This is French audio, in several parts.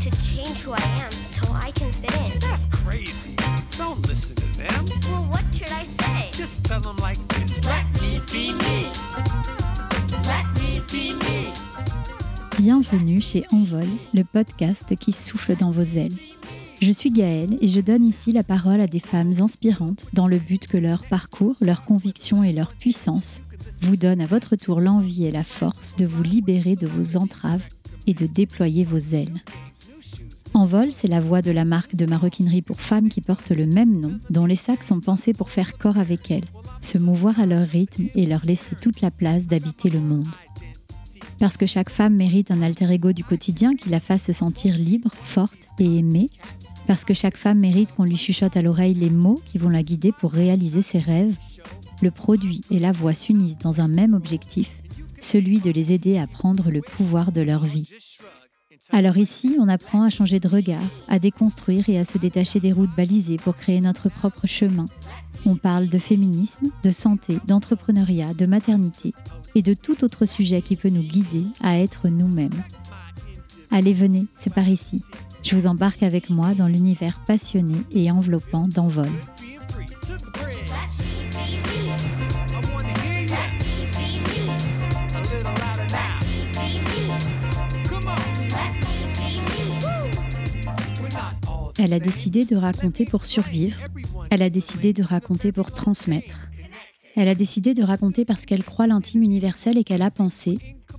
to change who I am so I can fit in. That's crazy. Don't listen to them. Well, what should I say? Just tell them like this. Let me be me. Let me be me. Bienvenue chez Envol, le podcast qui souffle dans vos ailes. Je suis Gaëlle et je donne ici la parole à des femmes inspirantes dans le but que leur parcours, leur conviction et leur puissance vous donnent à votre tour l'envie et la force de vous libérer de vos entraves et de déployer vos ailes. Envol, c'est la voix de la marque de maroquinerie pour femmes qui porte le même nom, dont les sacs sont pensés pour faire corps avec elles, se mouvoir à leur rythme et leur laisser toute la place d'habiter le monde. Parce que chaque femme mérite un alter ego du quotidien qui la fasse se sentir libre, forte et aimée. Parce que chaque femme mérite qu'on lui chuchote à l'oreille les mots qui vont la guider pour réaliser ses rêves. Le produit et la voix s'unissent dans un même objectif, celui de les aider à prendre le pouvoir de leur vie. Alors ici, on apprend à changer de regard, à déconstruire et à se détacher des routes balisées pour créer notre propre chemin. On parle de féminisme, de santé, d'entrepreneuriat, de maternité et de tout autre sujet qui peut nous guider à être nous-mêmes. Allez, venez, c'est par ici. Je vous embarque avec moi dans l'univers passionné et enveloppant d'Envol. Elle a décidé de raconter pour survivre. Elle a décidé de raconter pour transmettre. Elle a décidé de raconter parce qu'elle croit l'intime universel et qu'elle a pensé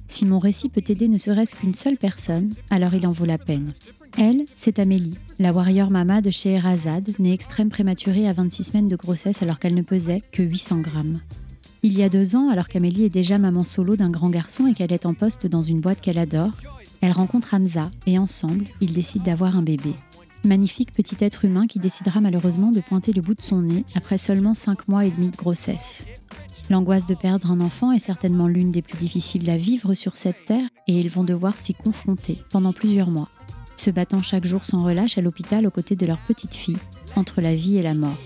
si mon récit peut aider ne serait-ce qu'une seule personne, alors il en vaut la peine. Elle, c'est Amélie, la warrior mama de Scheherazade, née extrême prématurée à 26 semaines de grossesse alors qu'elle ne pesait que 800 grammes. Il y a deux ans, alors qu'Amélie est déjà maman solo d'un grand garçon et qu'elle est en poste dans une boîte qu'elle adore, elle rencontre Hamza et ensemble, ils décident d'avoir un bébé. Magnifique petit être humain qui décidera malheureusement de pointer le bout de son nez après seulement 5 mois et demi de grossesse. L'angoisse de perdre un enfant est certainement l'une des plus difficiles à vivre sur cette terre et ils vont devoir s'y confronter pendant plusieurs mois, se battant chaque jour sans relâche à l'hôpital aux côtés de leur petite fille, entre la vie et la mort.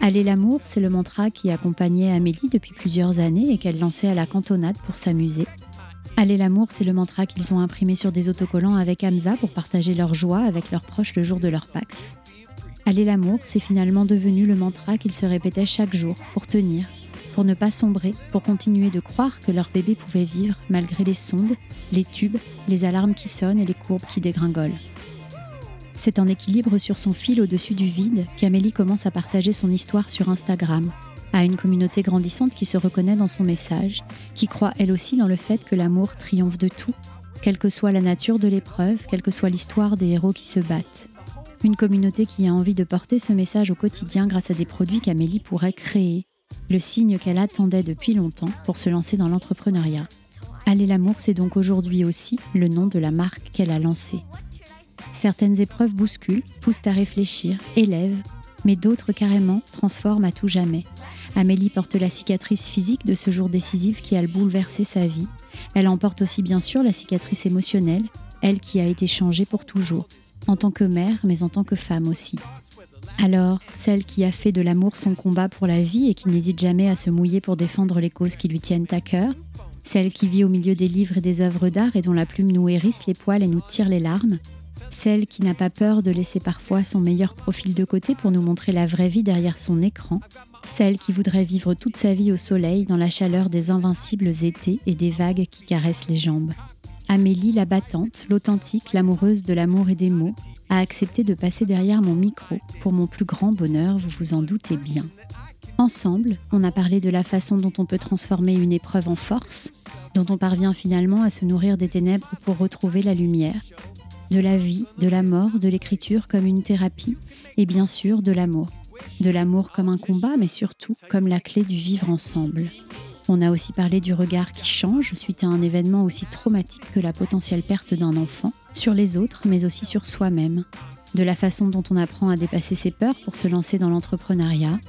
Aller l'amour, c'est le mantra qui accompagnait Amélie depuis plusieurs années et qu'elle lançait à la cantonade pour s'amuser. Aller l'amour, c'est le mantra qu'ils ont imprimé sur des autocollants avec Hamza pour partager leur joie avec leurs proches le jour de leur Pax. Aller l'amour, c'est finalement devenu le mantra qu'ils se répétaient chaque jour pour tenir, pour ne pas sombrer, pour continuer de croire que leur bébé pouvait vivre malgré les sondes, les tubes, les alarmes qui sonnent et les courbes qui dégringolent. C'est en équilibre sur son fil au-dessus du vide qu'Amélie commence à partager son histoire sur Instagram, à une communauté grandissante qui se reconnaît dans son message, qui croit elle aussi dans le fait que l'amour triomphe de tout, quelle que soit la nature de l'épreuve, quelle que soit l'histoire des héros qui se battent. Une communauté qui a envie de porter ce message au quotidien grâce à des produits qu'Amélie pourrait créer, le signe qu'elle attendait depuis longtemps pour se lancer dans l'entrepreneuriat. Aller l'amour, c'est donc aujourd'hui aussi le nom de la marque qu'elle a lancée. Certaines épreuves bousculent, poussent à réfléchir, élèvent, mais d'autres carrément transforment à tout jamais. Amélie porte la cicatrice physique de ce jour décisif qui a bouleversé sa vie. Elle emporte aussi bien sûr la cicatrice émotionnelle, elle qui a été changée pour toujours, en tant que mère, mais en tant que femme aussi. Alors, celle qui a fait de l'amour son combat pour la vie et qui n'hésite jamais à se mouiller pour défendre les causes qui lui tiennent à cœur, celle qui vit au milieu des livres et des œuvres d'art et dont la plume nous hérisse les poils et nous tire les larmes, celle qui n'a pas peur de laisser parfois son meilleur profil de côté pour nous montrer la vraie vie derrière son écran, celle qui voudrait vivre toute sa vie au soleil dans la chaleur des invincibles étés et des vagues qui caressent les jambes. Amélie, la battante, l'authentique, l'amoureuse de l'amour et des mots, a accepté de passer derrière mon micro pour mon plus grand bonheur, vous vous en doutez bien. Ensemble, on a parlé de la façon dont on peut transformer une épreuve en force, dont on parvient finalement à se nourrir des ténèbres pour retrouver la lumière, de la vie, de la mort, de l'écriture comme une thérapie, et bien sûr de l'amour. De l'amour comme un combat, mais surtout comme la clé du vivre ensemble. On a aussi parlé du regard qui change suite à un événement aussi traumatique que la potentielle perte d'un enfant, sur les autres, mais aussi sur soi-même. De la façon dont on apprend à dépasser ses peurs pour se lancer dans l'entrepreneuriat,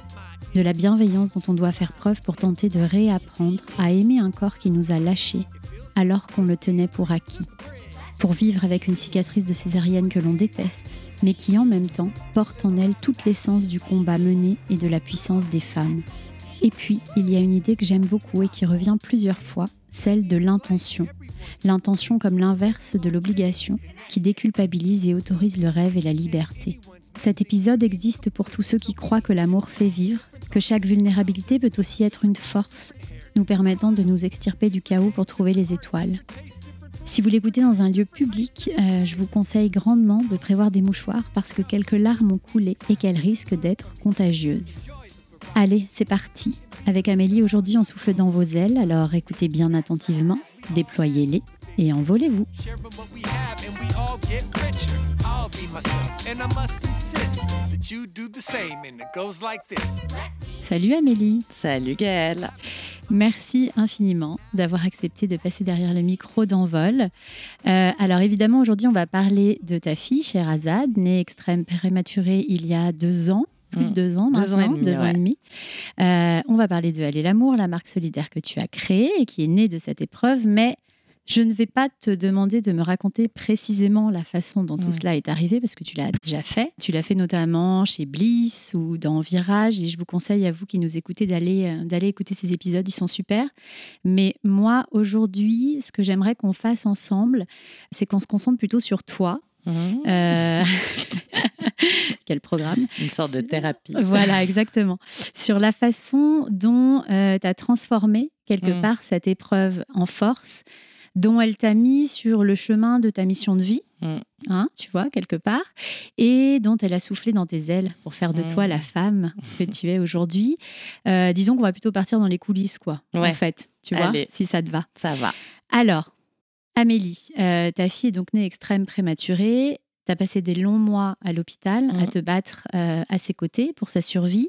de la bienveillance dont on doit faire preuve pour tenter de réapprendre à aimer un corps qui nous a lâchés alors qu'on le tenait pour acquis. Pour vivre avec une cicatrice de césarienne que l'on déteste, mais qui en même temps porte en elle toute l'essence du combat mené et de la puissance des femmes. Et puis, il y a une idée que j'aime beaucoup et qui revient plusieurs fois, celle de l'intention. L'intention comme l'inverse de l'obligation, qui déculpabilise et autorise le rêve et la liberté. Cet épisode existe pour tous ceux qui croient que l'amour fait vivre, que chaque vulnérabilité peut aussi être une force, nous permettant de nous extirper du chaos pour trouver les étoiles. Si vous l'écoutez dans un lieu public, euh, je vous conseille grandement de prévoir des mouchoirs parce que quelques larmes ont coulé et qu'elles risquent d'être contagieuses. Allez, c'est parti. Avec Amélie, aujourd'hui, on souffle dans vos ailes, alors écoutez bien attentivement, déployez-les et envolez-vous. Salut Amélie Salut Gaëlle. Merci infiniment d'avoir accepté de passer derrière le micro d'envol. Euh, alors évidemment, aujourd'hui, on va parler de ta fille, Sherazade, née extrême prématurée il y a deux ans. Plus de Mm. deux ans Deux ans et maintenant, demi, deux ans et demi. Euh, on va parler de Aller l'amour, la marque solidaire que tu as créée et qui est née de cette épreuve, mais je ne vais pas te demander de me raconter précisément la façon dont tout cela est arrivé parce que tu l'as déjà fait. Tu l'as fait notamment chez Bliss ou dans Virage et je vous conseille à vous qui nous écoutez d'aller euh, d'aller écouter ces épisodes, ils sont super. Mais moi aujourd'hui, ce que j'aimerais qu'on fasse ensemble, c'est qu'on se concentre plutôt sur toi. Mhm. Euh, Quel programme Une sorte de thérapie. voilà, exactement. Sur la façon dont tu as transformé quelque Mm. part cette épreuve en force, dont elle t'a mis sur le chemin de ta mission de vie, Mm. hein, tu vois, quelque part, et dont elle a soufflé dans tes ailes pour faire de Mm. toi la femme que tu es aujourd'hui. Euh, disons qu'on va plutôt partir dans les coulisses, quoi, en fait, tu vois, si ça te va. Ça va. Alors, Amélie, euh, ta fille est donc née extrême prématurée. Tu as passé des longs mois à l'hôpital à Mhm. te battre euh, à ses côtés pour sa survie.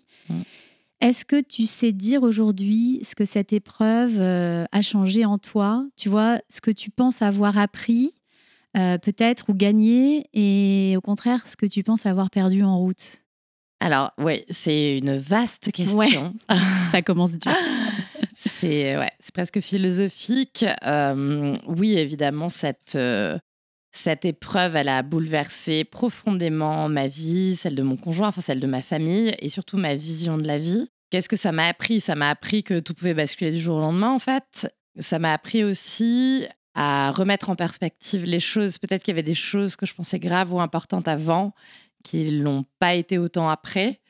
Est-ce que tu sais dire aujourd'hui ce que cette épreuve euh, a changé en toi? Tu vois, ce que tu penses avoir appris, euh, peut-être, ou gagné, et au contraire, ce que tu penses avoir perdu en route? Alors, oui, c'est une vaste question. Ça commence dur. c'est ouais, c'est presque philosophique. Euh, oui, évidemment, cette, euh, cette épreuve, elle a bouleversé profondément ma vie, celle de mon conjoint, enfin celle de ma famille, et surtout ma vision de la vie. Qu'est-ce que ça m'a appris? Ça m'a appris que tout pouvait basculer du jour au lendemain, en fait. Ça m'a appris aussi à remettre en perspective les choses. Peut-être qu'il y avait des choses que je pensais graves ou importantes avant qui l'ont pas été autant après.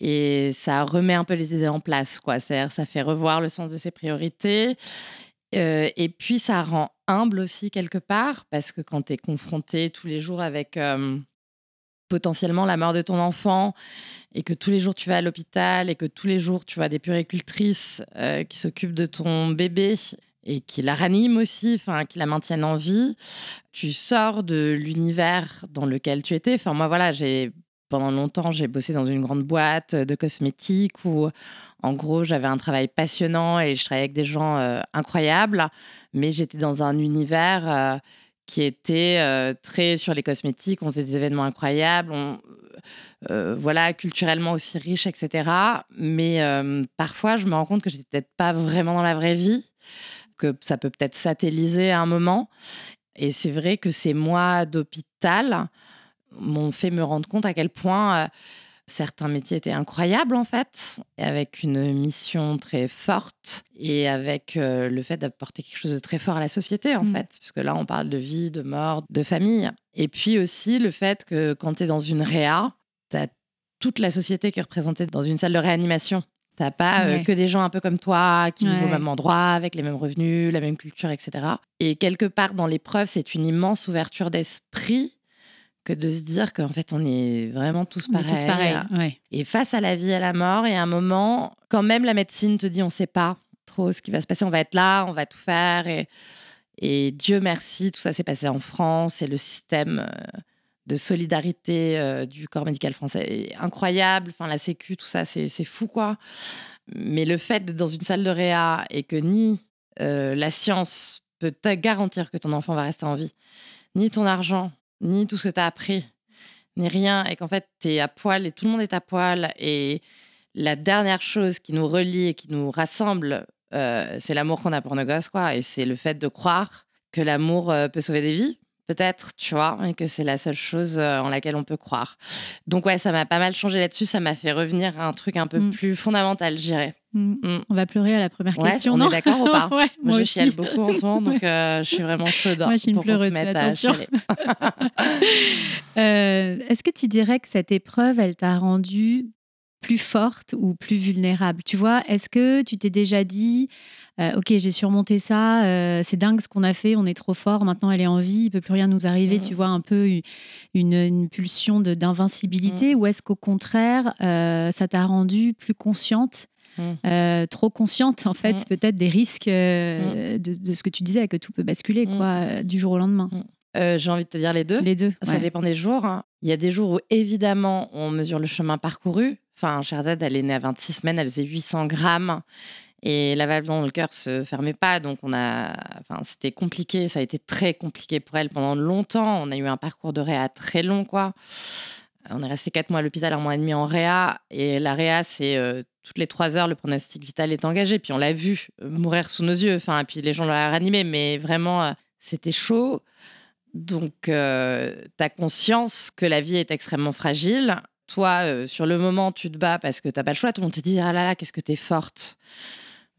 Et ça remet un peu les idées en place, quoi. C'est-à-dire, ça fait revoir le sens de ses priorités. Euh, et puis, ça rend humble aussi quelque part, parce que quand tu es confronté tous les jours avec euh, potentiellement la mort de ton enfant, et que tous les jours tu vas à l'hôpital, et que tous les jours tu vois des puricultrices euh, qui s'occupent de ton bébé, et qui la raniment aussi, enfin, qui la maintiennent en vie, tu sors de l'univers dans lequel tu étais. Enfin, moi, voilà, j'ai pendant longtemps, j'ai bossé dans une grande boîte de cosmétiques où, en gros, j'avais un travail passionnant et je travaillais avec des gens euh, incroyables, mais j'étais dans un univers euh, qui était très sur les cosmétiques. On faisait des événements incroyables, on, euh, voilà, culturellement aussi riche, etc. Mais euh, parfois, je me rends compte que j'étais peut-être pas vraiment dans la vraie vie, que ça peut peut-être satelliser à un moment. Et c'est vrai que ces mois d'hôpital m'ont fait me rendre compte à quel point euh, certains métiers étaient incroyables en fait, avec une mission très forte et avec euh, le fait d'apporter quelque chose de très fort à la société en Mm. fait, parce que là on parle de vie, de mort, de famille. Et puis aussi le fait que quand tu es dans une réa, tu as toute la société qui est représentée dans une salle de réanimation. T'as pas euh, que des gens un peu comme toi qui vivent au même endroit, avec les mêmes revenus, la même culture, etc. Et quelque part dans l'épreuve, c'est une immense ouverture d'esprit que de se dire qu'en fait, on est vraiment tous pareils. tous pareils. Ouais. Et face à la vie et à la mort, et à un moment, quand même la médecine te dit on sait pas trop ce qui va se passer, on va être là, on va tout faire. Et, et Dieu merci, tout ça s'est passé en France et le système euh, de solidarité euh, du corps médical français est incroyable. Enfin, la Sécu, tout ça, c'est fou quoi. Mais le fait d'être dans une salle de réa et que ni euh, la science peut te garantir que ton enfant va rester en vie, ni ton argent, ni tout ce que tu as appris, ni rien, et qu'en fait, tu es à poil et tout le monde est à poil. Et la dernière chose qui nous relie et qui nous rassemble, euh, c'est l'amour qu'on a pour nos gosses, quoi. Et c'est le fait de croire que l'amour peut sauver des vies. Peut-être, tu vois, et que c'est la seule chose euh, en laquelle on peut croire. Donc ouais, ça m'a pas mal changé là-dessus, ça m'a fait revenir à un truc un peu Mm. plus fondamental, je dirais. Mm. Mm. On va pleurer à la première Ouais, question, on non est d'accord ou pas? Ouais, Moi, je aussi. chiale beaucoup en ce moment, donc euh, je suis vraiment chaude Moi, je suis une pour se pleureuse, attention. Euh, Est-ce que tu dirais que cette épreuve, elle t'a rendue plus forte ou plus vulnérable Tu vois, est-ce que tu t'es déjà dit, euh, ok, j'ai surmonté ça, euh, c'est dingue ce qu'on a fait, on est trop fort, maintenant elle est en vie, il peut plus rien nous arriver, tu vois, un peu une, une pulsion d'invincibilité, Mhm. ou est-ce qu'au contraire, euh, ça t'a rendue plus consciente euh, trop consciente en fait peut-être des risques de, de ce que tu disais que tout peut basculer quoi du jour au lendemain? Euh, J'ai envie de te dire les deux. les deux Ça ouais. dépend des jours. hein. Il y a des jours où, évidemment, on mesure le chemin parcouru. Enfin, Sherzad, elle est née à 26 semaines, elle faisait 800 grammes. Et la valve dans le cœur se fermait pas. Donc, on a. Enfin, c'était compliqué. Ça a été très compliqué pour elle pendant longtemps. On a eu un parcours de réa très long, quoi. On est resté quatre mois à l'hôpital, un mois et demi en réa. Et la réa, c'est euh, toutes les trois heures, le pronostic vital est engagé. Puis on l'a vu euh, mourir sous nos yeux. Enfin, puis les gens l'ont ranimé. Mais vraiment, euh, c'était chaud. Donc, tu as conscience que la vie est extrêmement fragile. Toi, euh, sur le moment, tu te bats parce que tu pas le choix. Tout le monde te dit Ah là là, qu'est-ce que tu es forte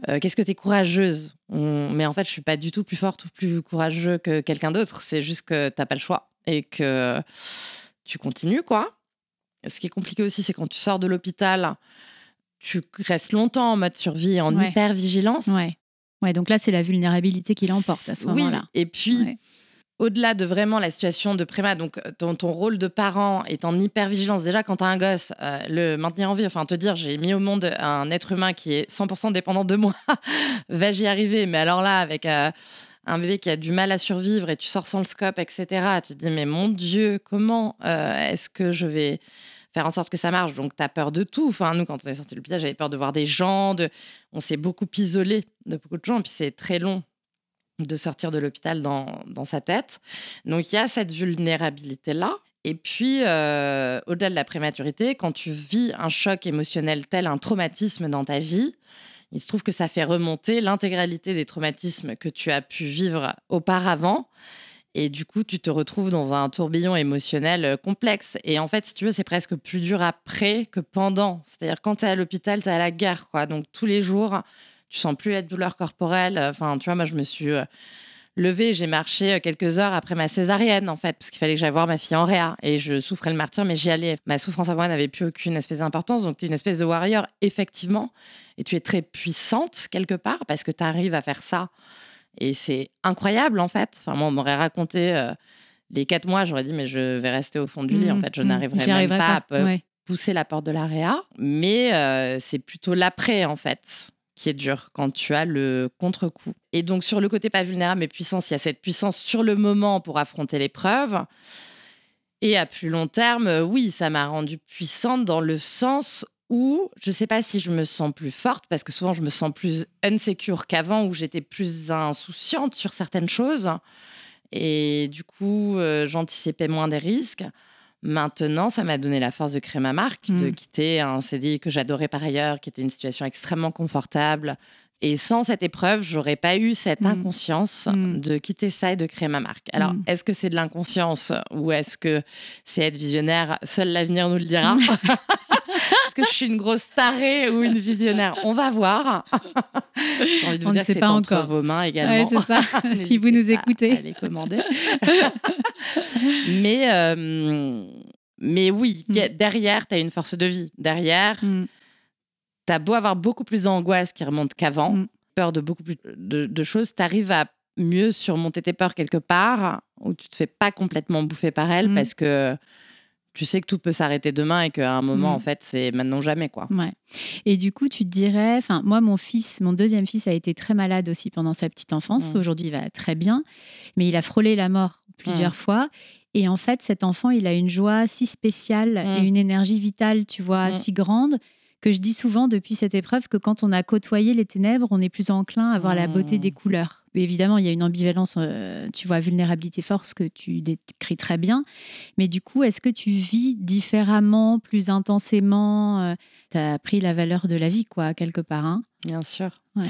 Euh, Qu'est-ce que tu es courageuse On- Mais en fait, je suis pas du tout plus forte ou plus courageux que quelqu'un d'autre. C'est juste que tu pas le choix et que tu continues, quoi. Ce qui est compliqué aussi, c'est quand tu sors de l'hôpital, tu restes longtemps en mode survie, en Ouais. hyper-vigilance. ouais ouais donc là c'est la vulnérabilité qui l'emporte à ce Oui, moment-là Et puis, Ouais. Au-delà de vraiment la situation de préma, donc euh, ton, ton rôle de parent est en hyper-vigilance. Déjà, quand tu as un gosse, euh, le maintenir en vie, enfin te dire, j'ai mis au monde un être humain qui est 100% dépendant de moi, vais-je y arriver Mais alors là, avec euh, un bébé qui a du mal à survivre et tu sors sans le scope, etc., tu te dis, mais mon Dieu, comment est-ce que je vais faire en sorte que ça marche? Donc, tu as peur de tout. Enfin, nous, quand on est sorti de l'hôpital, j'avais peur de voir des gens, de... on s'est beaucoup isolé de beaucoup de gens, puis c'est très long de sortir de l'hôpital dans, dans sa tête. Donc il y a cette vulnérabilité-là. Et puis, euh, au-delà de la prématurité, quand tu vis un choc émotionnel tel un traumatisme dans ta vie, il se trouve que ça fait remonter l'intégralité des traumatismes que tu as pu vivre auparavant. Et du coup, tu te retrouves dans un tourbillon émotionnel euh, complexe. Et en fait, si tu veux, c'est presque plus dur après que pendant. C'est-à-dire, quand tu es à l'hôpital, tu es à la guerre. Quoi. Donc, tous les jours, tu sens plus la douleur corporelle. Enfin, tu vois, moi, je me suis euh, levée, j'ai marché euh, quelques heures après ma césarienne, en fait, parce qu'il fallait que j'aille voir ma fille en réa. Et je souffrais le martyr, mais j'y allais. Ma souffrance moi n'avait plus aucune espèce d'importance. Donc, tu es une espèce de warrior, effectivement. Et tu es très puissante, quelque part, parce que tu arrives à faire ça. Et c'est incroyable, en fait. Enfin, moi, on m'aurait raconté euh, les quatre mois, j'aurais dit, mais je vais rester au fond du lit. En Mhm, fait, je mhm. n'arriverai même pas, à Ouais. pousser la porte de la réa. Mais euh, c'est plutôt l'après, en fait, qui est dur quand tu as le contre-coup. Et donc, sur le côté pas vulnérable mais puissance, il y a cette puissance sur le moment pour affronter l'épreuve. Et à plus long terme, euh, oui, ça m'a rendue puissante dans le sens où je sais pas si je me sens plus forte, parce que souvent je me sens plus insecure qu'avant, où j'étais plus insouciante sur certaines choses. Et du coup, euh, j'anticipais moins des risques. Maintenant, ça m'a donné la force de créer ma marque, de Mm. quitter un CDI que j'adorais par ailleurs, qui était une situation extrêmement confortable. Et sans cette épreuve, j'aurais pas eu cette Mm. inconscience Mm. de quitter ça et de créer ma marque. Alors, est-ce que c'est de l'inconscience ou est-ce que c'est être visionnaire? Seul l'avenir nous le dira. Est-ce que je suis une grosse tarée ou une visionnaire On va voir. J'ai envie de vous On dire que c'est pas entre encore. vos mains également. Ouais, c'est ça. si vous nous écoutez. les commander. mais, euh, mais oui, Mm. derrière, tu as une force de vie. Derrière, Mm. tu as beau avoir beaucoup plus d'angoisse qui remonte qu'avant, Mm. peur de beaucoup plus de, de choses, tu arrives à mieux surmonter tes peurs quelque part, où tu te fais pas complètement bouffer par elles Mm. parce que tu sais que tout peut s'arrêter demain et qu'à un moment, Mm. en fait, c'est maintenant jamais. quoi. Ouais. Et du coup, tu te dirais, enfin, moi, mon fils, mon deuxième fils a été très malade aussi pendant sa petite enfance. Mm. Aujourd'hui, il va très bien, mais il a frôlé la mort plusieurs fois. Et en fait, cet enfant, il a une joie si spéciale et Mm. une énergie vitale, tu vois, Mm. si grande que je dis souvent depuis cette épreuve que quand on a côtoyé les ténèbres, on est plus enclin à voir la beauté Mm. des couleurs. Évidemment, il y a une ambivalence, euh, tu vois, vulnérabilité, force que tu décris très bien. Mais du coup, est-ce que tu vis différemment, plus intensément Tu as pris la valeur de la vie, quoi, quelque part. hein? Bien sûr. Ouais.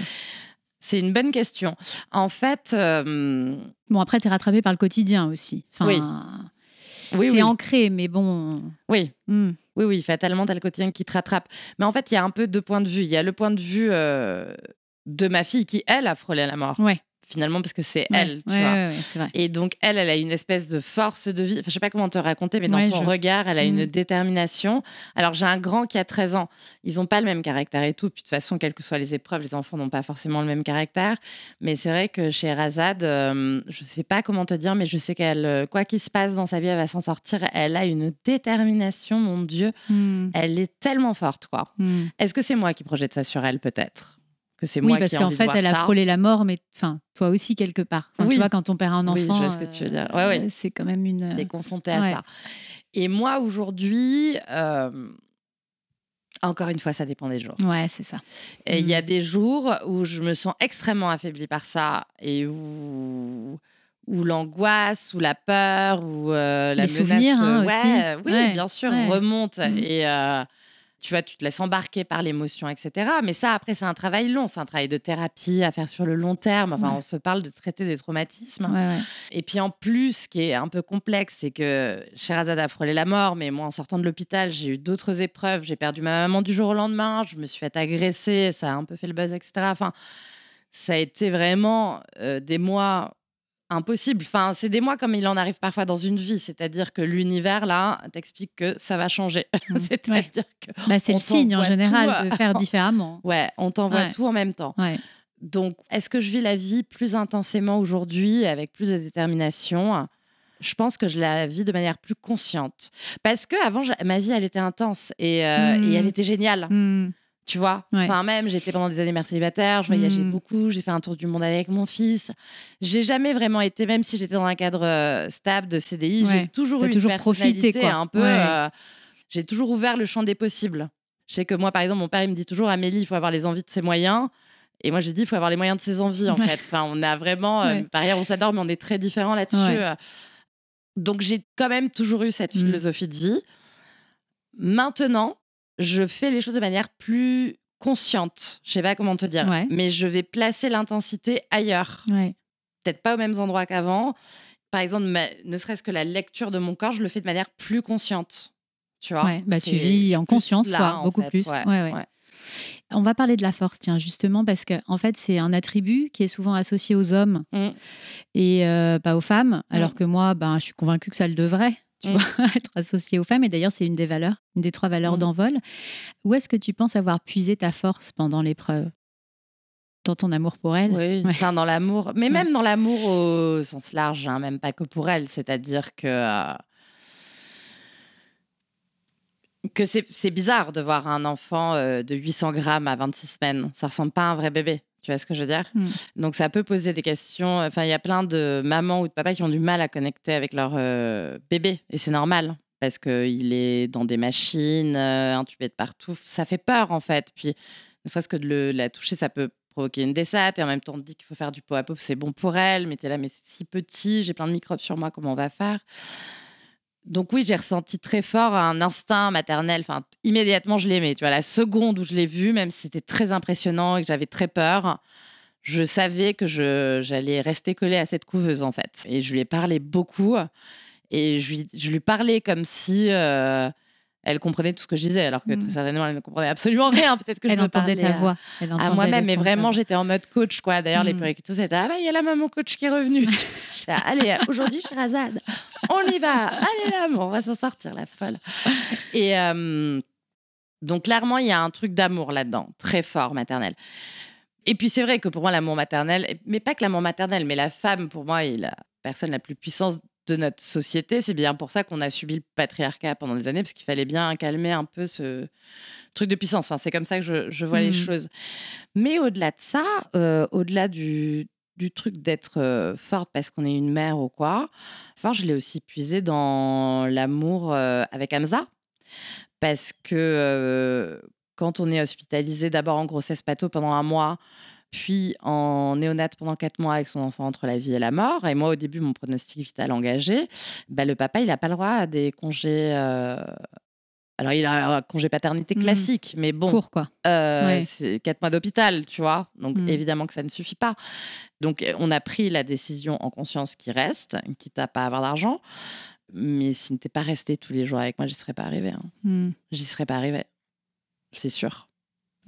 C'est une bonne question. En fait, euh, Bon, après, tu es rattrapé par le quotidien aussi. Enfin, Oui. oui, c'est oui. ancré, mais bon. oui. hmm. Oui, oui, fatalement, t'as le quotidien qui te rattrape. Mais en fait, il y a un peu deux points de vue. Il y a le point de vue euh, de ma fille qui, elle, a frôlé la mort. Ouais. Finalement, parce que c'est Ouais, elle, tu ouais, vois. ouais, vrai. Et donc, elle, elle a une espèce de force de vie. Enfin, je sais pas comment te raconter, mais dans son je- regard, elle a une Mhm. détermination. Alors, j'ai un grand qui a 13 ans. Ils n'ont pas le même caractère et tout. Puis, de toute façon, quelles que soient les épreuves, les enfants n'ont pas forcément le même caractère. Mais c'est vrai que chez Razad, euh, je sais pas comment te dire, mais je sais qu'elle, euh, quoi qu'il se passe dans sa vie, elle va s'en sortir. Elle a une détermination, mon Dieu. Hmm, Elle est tellement forte, quoi. hmm. Est-ce que c'est moi qui projette ça sur elle, peut-être? Que c'est Oui, moi parce qu'en fait, elle a frôlé la mort, mais enfin, toi aussi, quelque part. Enfin, Oui. Tu vois, quand on perd un Oui, je enfant. vois ce que tu veux dire. Ouais, euh, ouais. C'est quand même une. T'es confrontée à ouais. ça. Et moi, aujourd'hui, euh, encore une fois, ça dépend des jours. Ouais, c'est ça. Et il y a Mm. des jours où je me sens extrêmement affaiblie par ça et où, l'angoisse, ou la peur, ou euh, la Les menace, souvenirs, hein, euh, ouais, aussi. oui, bien sûr, ouais. remontent. Mm. Et euh, tu vois, tu te laisses embarquer par l'émotion, etc. Mais ça, après, c'est un travail long, c'est un travail de thérapie à faire sur le long terme. Enfin, Ouais. on se parle de traiter des traumatismes. Ouais, ouais. Et puis en plus, ce qui est un peu complexe, c'est que Sherazade a frôlé la mort, mais moi, en sortant de l'hôpital, j'ai eu d'autres épreuves. J'ai perdu ma maman du jour au lendemain, je me suis fait agresser, ça a un peu fait le buzz, etc. Enfin, ça a été vraiment euh, des mois impossibles. Enfin, c'est des mois comme il en arrive parfois dans une vie, c'est-à-dire que l'univers, là, t'explique que ça va changer. Mm. c'est-à-dire que, Bah, c'est le signe en général tout, de faire différemment. ouais, on t'envoie Ouais. tout en même temps. Ouais. Donc, est-ce que je vis la vie plus intensément aujourd'hui, avec plus de détermination? Je pense que je la vis de manière plus consciente. Parce que avant, ma vie, elle était intense et, euh, Mm. et elle était géniale. Hmm. Tu vois Ouais. Enfin, même, j'étais pendant des années mère célibataire, je voyageais Mm. beaucoup, j'ai fait un tour du monde avec mon fils. J'ai jamais vraiment été, même si j'étais dans un cadre euh, stable de CDI, Ouais. j'ai toujours profité, quoi. un peu. Ouais. euh, j'ai toujours ouvert le champ des possibles. Je sais que moi, par exemple, mon père, il me dit toujours Amélie, il faut avoir les envies de ses moyens. Et moi, j'ai dit, il faut avoir les moyens de ses envies, en fait. Enfin, on a vraiment. euh, par ailleurs, on s'adore, mais on est très différents là-dessus. Euh, Donc, j'ai quand même toujours eu cette Mm. philosophie de vie. Maintenant, je fais les choses de manière plus consciente. Je sais pas comment te dire, Ouais. mais je vais placer l'intensité ailleurs. Ouais. Peut-être pas aux mêmes endroits qu'avant. Par exemple, ma- ne serait-ce que la lecture de mon corps, je le fais de manière plus consciente. Tu vois? Ouais, bah, tu vis en conscience, là, quoi, en beaucoup fait. plus. On va parler de la force, tiens, justement, parce que en fait, c'est un attribut qui est souvent associé aux hommes Mm. et euh, pas aux femmes, alors que moi, ben, je suis convaincue que ça le devrait. Tu Mm. vois, être associé aux femmes. Et d'ailleurs, c'est une des valeurs, une des trois valeurs Mm. d'envol. Où est-ce que tu penses avoir puisé ta force pendant l'épreuve? Dans ton amour pour elle? Oui, Ouais. enfin, dans l'amour, mais même dans l'amour au sens large, hein, même pas que pour elle, c'est-à-dire que euh, que c'est c'est bizarre de voir un enfant euh, de 800 grammes à 26 semaines, ça ressemble pas à un vrai bébé. Tu vois ce que je veux dire? Mm. Donc ça peut poser des questions. Enfin, il y a plein de mamans ou de papas qui ont du mal à connecter avec leur euh, bébé, et c'est normal parce qu'il est dans des machines, euh, intubé de partout. Ça fait peur en fait. Puis ne serait-ce que de le- la toucher, ça peut provoquer une dessate et en même temps on te dit qu'il faut faire du pot à pot, c'est bon pour elle, mais t'es là, mais c'est si petit, j'ai plein de microbes sur moi, comment on va faire? Donc oui, j'ai ressenti très fort un instinct maternel, enfin immédiatement je l'aimais, tu vois, la seconde où je l'ai vu, même si c'était très impressionnant et que j'avais très peur, je savais que j'allais rester collée à cette couveuse en fait. Et je lui ai parlé beaucoup et je lui, je lui parlais comme si... euh, elle comprenait tout ce que je disais, alors que Mm. très certainement, elle ne comprenait absolument rien. Peut-être que je Elle me entendait ta voix. Elle à moi-même, mais vraiment, j'étais en mode coach, quoi. D'ailleurs, les Mm. puéricultrices c'était Ah, bah, il y a la maman coach qui est revenue. Allez, aujourd'hui, Sherazade, on y va. Allez là, on va s'en sortir, la folle. Et euh, donc, clairement, il y a un truc d'amour là-dedans, très fort, maternel. Et puis, c'est vrai que pour moi, l'amour maternel, mais pas que l'amour maternel, mais la femme, pour moi, est la personne la plus puissante de notre société. C'est bien pour ça qu'on a subi le patriarcat pendant des années, parce qu'il fallait bien calmer un peu ce truc de puissance. Enfin, c'est comme ça que je, je vois les Mhm. choses. Mais au-delà de ça, euh, au-delà du, du truc d'être euh, forte parce qu'on est une mère ou quoi, fort, je l'ai aussi puisé dans l'amour euh, avec Hamza. Parce que quand on est hospitalisé d'abord en grossesse pato pendant un mois, puis en néonate pendant quatre mois avec son enfant entre la vie et la mort, et moi au début mon pronostic vital engagé, bah, le papa il n'a pas le droit à des congés euh, Alors, il a un congé paternité Mhm. classique, mais bon, Court, quoi. euh, Ouais. c'est quatre mois d'hôpital, tu vois. Donc, Mm. évidemment que ça ne suffit pas. Donc, euh, on a pris la décision en conscience qui reste, quitte à pas avoir d'argent. Mais s'il n'était pas resté tous les jours avec moi, j'y serais pas arrivée. hein. Hmm. J'y serais pas arrivée. C'est sûr.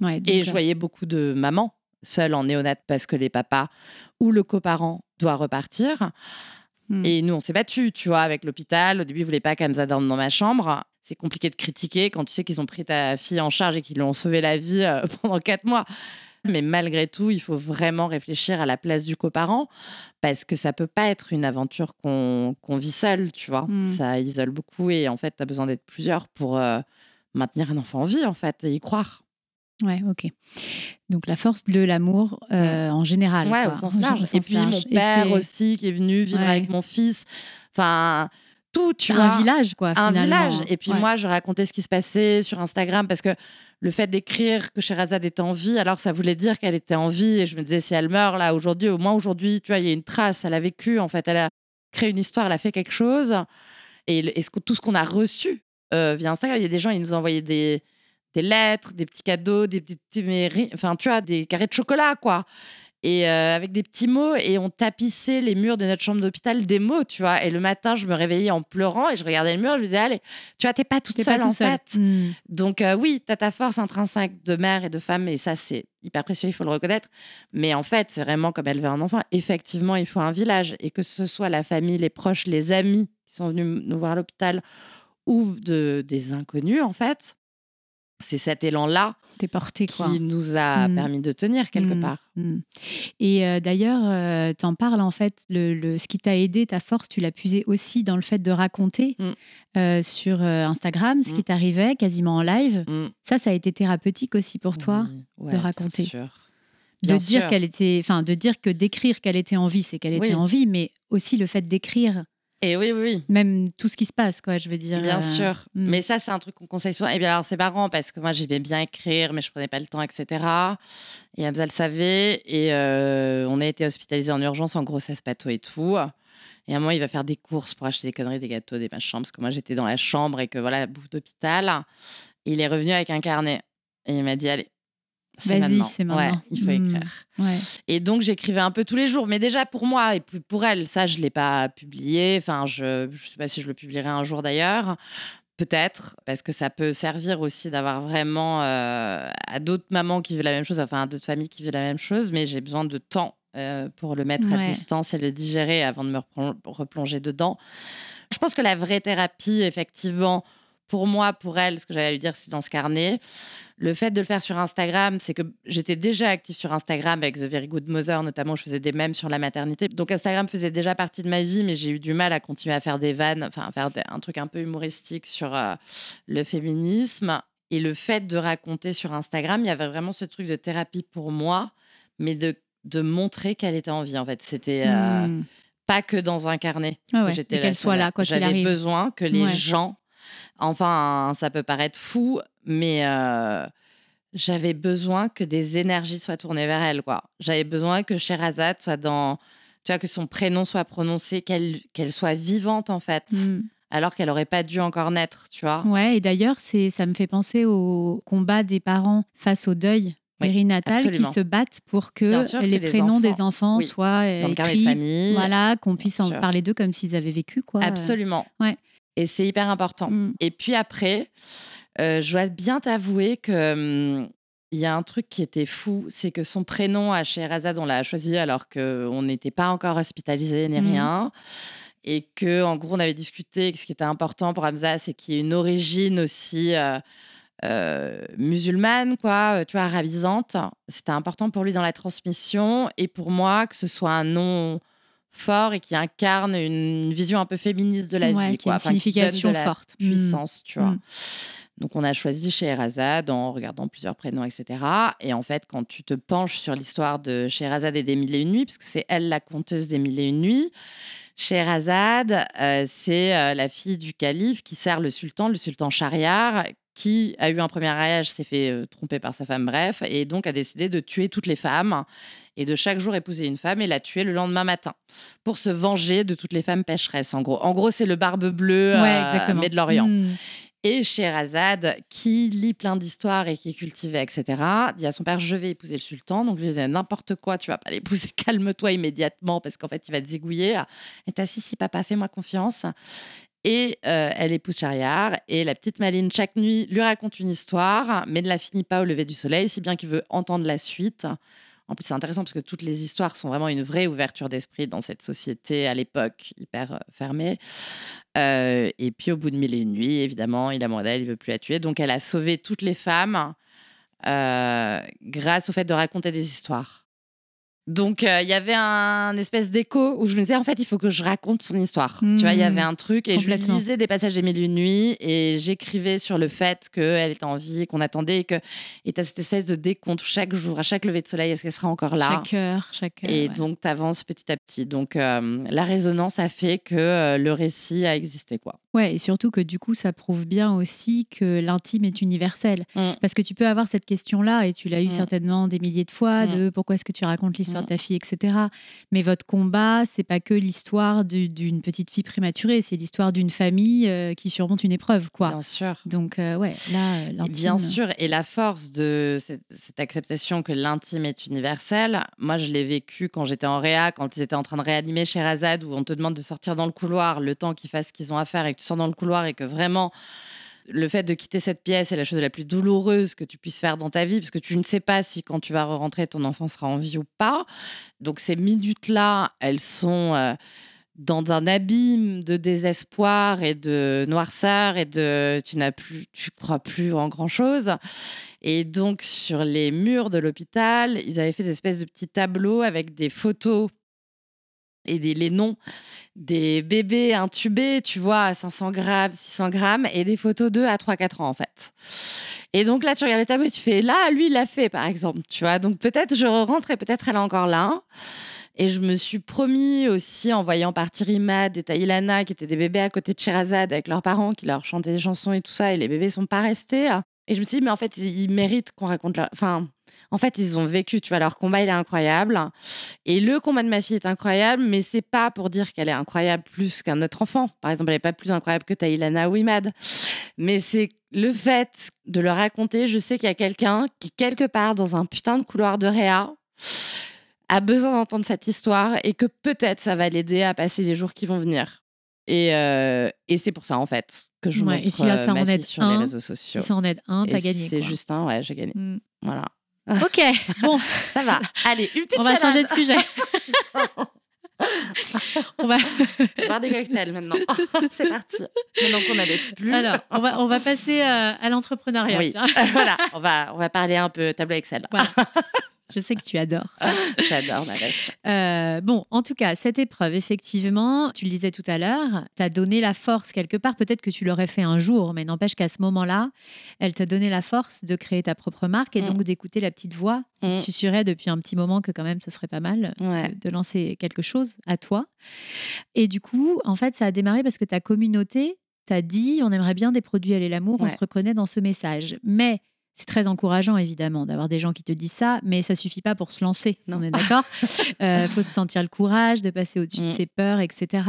Ouais, donc, Et je voyais beaucoup de mamans seules en néonate parce que les papas ou le coparent doit repartir. hmm. Et nous, on s'est battus, tu vois, avec l'hôpital. Au début, ils voulaient pas qu'Amza dorme dans ma chambre. C'est compliqué de critiquer quand tu sais qu'ils ont pris ta fille en charge et qu'ils lui ont sauvé la vie euh, pendant quatre mois. Mais malgré tout, il faut vraiment réfléchir à la place du coparent parce que ça peut pas être une aventure qu'on vit seul, tu vois. Mm. Ça isole beaucoup et en fait, tu as besoin d'être plusieurs pour euh, maintenir un enfant en vie, en fait, et y croire. Ouais, ok. Donc la force de l'amour euh, en général. Ouais, quoi. au sens En- large. au et sens puis large. mon Et père aussi qui est venu vivre Ouais. avec mon fils. Enfin, tout, tu un vois. village, quoi. un finalement. village. Et puis Ouais. moi, je racontais ce qui se passait sur Instagram parce que le fait d'écrire que Sherazade était en vie, alors ça voulait dire qu'elle était en vie. Et je me disais, si elle meurt là aujourd'hui, au moins aujourd'hui, tu vois, il y a une trace. Elle a vécu, en fait, elle a créé une histoire, elle a fait quelque chose. Et, et ce tout ce qu'on a reçu euh, via Instagram, il y a des gens, ils nous ont envoyé des, des lettres, des petits cadeaux, des petits, mais enfin, tu vois, des carrés de chocolat, quoi. Et euh, avec des petits mots, et on tapissait les murs de notre chambre d'hôpital des mots, tu vois. Et le matin, je me réveillais en pleurant et je regardais le mur, je me disais, allez, tu vois, t'es pas toute seule, pas en fait. Hmm. Donc euh, oui, tu as ta force intrinsèque de mère et de femme, et ça, c'est hyper précieux, il faut le reconnaître. Mais en fait, c'est vraiment comme élever un enfant. Effectivement, il faut un village, et que ce soit la famille, les proches, les amis qui sont venus nous voir à l'hôpital, ou de, des inconnus, en fait. C'est cet élan-là quoi. qui nous a Mm. permis de tenir quelque Mm. part. Mm. Et euh, d'ailleurs, euh, t'en parles en fait, le, le- ce qui t'a aidé, ta force, tu l'as puisé aussi dans le fait de raconter euh, sur euh, Instagram ce qui t'arrivait quasiment en live. Ça, ça a été thérapeutique aussi pour toi, ouais, de bien raconter. sûr. de Bien dire sûr. qu'elle était, enfin, de dire que d'écrire qu'elle était en vie, c'est qu'elle était Oui. en vie, mais aussi le fait d'écrire, Et oui, oui, oui. même tout ce qui se passe, quoi. Je veux dire. Bien euh, sûr. mm. Mais ça, c'est un truc qu'on conseille souvent. Et bien alors, c'est marrant parce que moi, j'aimais bien écrire, mais je prenais pas le temps, etc. Et Hamza le savait. Et euh, on a été hospitalisé en urgence en grossesse pato et tout. Et à un moment, il va faire des courses pour acheter des conneries, des gâteaux, des machins. Parce que moi, j'étais dans la chambre et que voilà, bouffe d'hôpital. Il est revenu avec un carnet. Et il m'a dit, allez. C'est Vas-y, maintenant. c'est Ouais, maintenant. il faut Mm. écrire. Ouais. Et donc, j'écrivais un peu tous les jours, mais déjà pour moi et pour elle, ça, je ne l'ai pas publié. Enfin, je ne sais pas si je le publierai un jour d'ailleurs. Peut-être, parce que ça peut servir aussi d'avoir vraiment euh, à d'autres mamans qui vivent la même chose, enfin à d'autres familles qui vivent la même chose, mais j'ai besoin de temps euh, pour le mettre à distance et le digérer avant de me replon- replonger dedans. Je pense que la vraie thérapie, effectivement, pour moi, pour elle, ce que j'allais lui dire, c'est dans ce carnet. Le fait de le faire sur Instagram, c'est que j'étais déjà active sur Instagram avec The Very Good Mother, notamment, je faisais des mèmes sur la maternité. Donc Instagram faisait déjà partie de ma vie, mais j'ai eu du mal à continuer à faire des vannes, enfin à faire un truc un peu humoristique sur euh, le féminisme. Et le fait de raconter sur Instagram, il y avait vraiment ce truc de thérapie pour moi, mais de, de montrer qu'elle était en vie, en fait. C'était euh, Mm. pas que dans un carnet. Ah ouais, j'étais qu'elle soit là, quoi J'avais besoin que les Ouais. gens, enfin, ça peut paraître fou, mais euh, j'avais besoin que des énergies soient tournées vers elle, quoi. J'avais besoin que Sherazade soit dans, tu vois, que son prénom soit prononcé, qu'elle qu'elle soit vivante en fait, Mm. alors qu'elle aurait pas dû encore naître, tu vois. Ouais, et d'ailleurs, c'est, ça me fait penser au combat des parents face au deuil Oui, périnatal absolument. qui se battent pour que les les prénoms enfants- des enfants oui, soient euh, Dans le carnet de écrits, famille. voilà, qu'on puisse en sûr. parler d'eux comme s'ils avaient vécu, quoi. Absolument. Ouais. Et c'est hyper important. Mm. Et puis après, euh, je dois bien t'avouer que il y a un truc qui était fou, c'est que son prénom à Sherazade, on l'a choisi alors qu'on n'était pas encore hospitalisé ni Mhm. rien. Et que, en gros, on avait discuté que ce qui était important pour Hamza, c'est qu'il y ait une origine aussi euh, euh, musulmane, quoi, tu vois, arabisante. C'était important pour lui dans la transmission et pour moi que ce soit un nom fort et qui incarne une, une vision un peu féministe de la Ouais, vie, qui a quoi. une Enfin, donne de signification la forte. Mm. puissance, tu vois. Mm. Donc, on a choisi Scheherazade en regardant plusieurs prénoms, etc. Et en fait, quand tu te penches sur l'histoire de Scheherazade et des Mille et Une Nuits, parce que c'est elle la conteuse des Mille et Une Nuits, Scheherazade, euh, c'est euh, la fille du calife qui sert le sultan, le sultan Shahriar, qui a eu un premier mariage, s'est fait euh, tromper par sa femme, bref, et donc a décidé de tuer toutes les femmes et de chaque jour épouser une femme et la tuer le lendemain matin pour se venger de toutes les femmes pécheresses, en gros. En gros, c'est le barbe bleue, Ouais, mais de l'Orient. Et Sherazade, qui lit plein d'histoires et qui est cultivée, etc., dit à son père Je vais épouser le sultan. Donc, lui dit N'importe quoi, tu vas pas l'épouser, calme-toi immédiatement, parce qu'en fait, il va te zigouiller. Et t'as si, si, papa, fais-moi confiance. Et euh, elle épouse Chariar. Et la petite Maline, chaque nuit, lui raconte une histoire, mais ne la finit pas au lever du soleil, si bien qu'il veut entendre la suite. En plus, c'est intéressant parce que toutes les histoires sont vraiment une vraie ouverture d'esprit dans cette société à l'époque hyper euh, fermée. Euh, et puis, au bout de mille et une nuits, évidemment, il a mort d'elle, il veut plus la tuer. Donc, elle a sauvé toutes les femmes euh, grâce au fait de raconter des histoires. Donc, euh, il y avait un espèce d'écho où je me disais, en fait, il faut que je raconte son histoire. tu vois, il y Mhm. avait un truc et je lisais des passages des mille et nuits et j'écrivais sur le fait qu'elle était en vie, qu'on attendait et que et t'as cette espèce de décompte chaque jour, à chaque lever de soleil, est-ce qu'elle sera encore là? Chaque heure, chaque heure. Et ouais. donc, tu avances petit à petit. Donc, euh, la résonance a fait que euh, le récit a existé, quoi. Ouais, et surtout que du coup, ça prouve bien aussi que l'intime est universel. Mm. Parce que tu peux avoir cette question-là, et tu l'as eu Mm. certainement des milliers de fois, Mm. de pourquoi est-ce que tu racontes l'histoire de ta fille, etc. Mais votre combat, c'est pas que l'histoire du- d'une petite fille prématurée, c'est l'histoire d'une famille euh, qui surmonte une épreuve, quoi. Bien sûr. Donc, euh, ouais, là, euh, l'intime. Bien sûr, et la force de cette, cette acceptation que l'intime est universel, moi je l'ai vécu quand j'étais en réa, quand ils étaient en train de réanimer Sherazade, où on te demande de sortir dans le couloir, le temps qu'ils fassent ce qu'ils ont à faire, et que dans le couloir et que vraiment le fait de quitter cette pièce est la chose la plus douloureuse que tu puisses faire dans ta vie, parce que tu ne sais pas si quand tu vas rentrer, ton enfant sera en vie ou pas. Donc ces minutes-là, elles sont... euh, dans un abîme de désespoir et de noirceur et de tu n'as plus tu crois plus en grand chose et donc sur les murs de l'hôpital ils avaient fait des espèces de petits tableaux avec des photos et des, les noms des bébés intubés, tu vois, à 500 grammes, 600 grammes, et des photos d'eux à 3-4 ans, en fait. Et donc là, tu regardes les tableaux et tu fais, là, lui, il l'a fait, par exemple, tu vois. Donc peut-être je rentre et peut-être elle est encore là. Et je me suis promis aussi, en voyant partir Imad et Taïlana, qui étaient des bébés à côté de Sherazade, avec leurs parents, qui leur chantaient des chansons et tout ça, et les bébés sont pas restés. Et je me suis dit, mais en fait, ils méritent qu'on raconte leur... Enfin, en fait, ils ont vécu, tu vois, leur combat, il est incroyable. Et le combat de ma fille est incroyable, mais c'est pas pour dire qu'elle est incroyable plus qu'un autre enfant. Par exemple, elle est pas plus incroyable que Taïlana ou Imad. Mais c'est le fait de le raconter. Je sais qu'il y a quelqu'un qui, quelque part, dans un putain de couloir de Réa, a besoin d'entendre cette histoire et que peut-être ça va l'aider à passer les jours qui vont venir. Et, euh, et c'est pour ça, en fait, que je Ouais, montre et si là, euh, ça ma en fille aide sur un, les réseaux Si sociaux. ça en aide un, t'as gagné. C'est juste un, ouais, j'ai gagné. Mm. Voilà. Ok, bon, Ça va. Allez, une petite on va changer de sujet. on va, Boire des cocktails maintenant. c'est parti. Maintenant qu'on n'avait plus. alors, on va, on va passer euh, à l'entrepreneuriat. oui. voilà, on va, on va parler un peu tableau Excel. Voilà. Je sais que tu adores ça. J'adore ma passion. Euh, bon, en tout cas, cette épreuve, effectivement, tu le disais tout à l'heure, t'a donné la force quelque part. Peut-être que tu l'aurais fait un jour, mais n'empêche qu'à ce moment-là, elle t'a donné la force de créer ta propre marque et Mm. donc d'écouter la petite voix qui Mm. te susurrait depuis un petit moment que quand même, ça serait pas mal Ouais. de, de lancer quelque chose à toi. Et du coup, en fait, ça a démarré parce que ta communauté t'a dit on aimerait bien des produits à l'amour, on se reconnaît dans ce message. Mais c'est très encourageant, évidemment, d'avoir des gens qui te disent ça, mais ça suffit pas pour se lancer. Non. On est d'accord Il faut se sentir le courage de passer au-dessus de Mm. ses peurs, etc.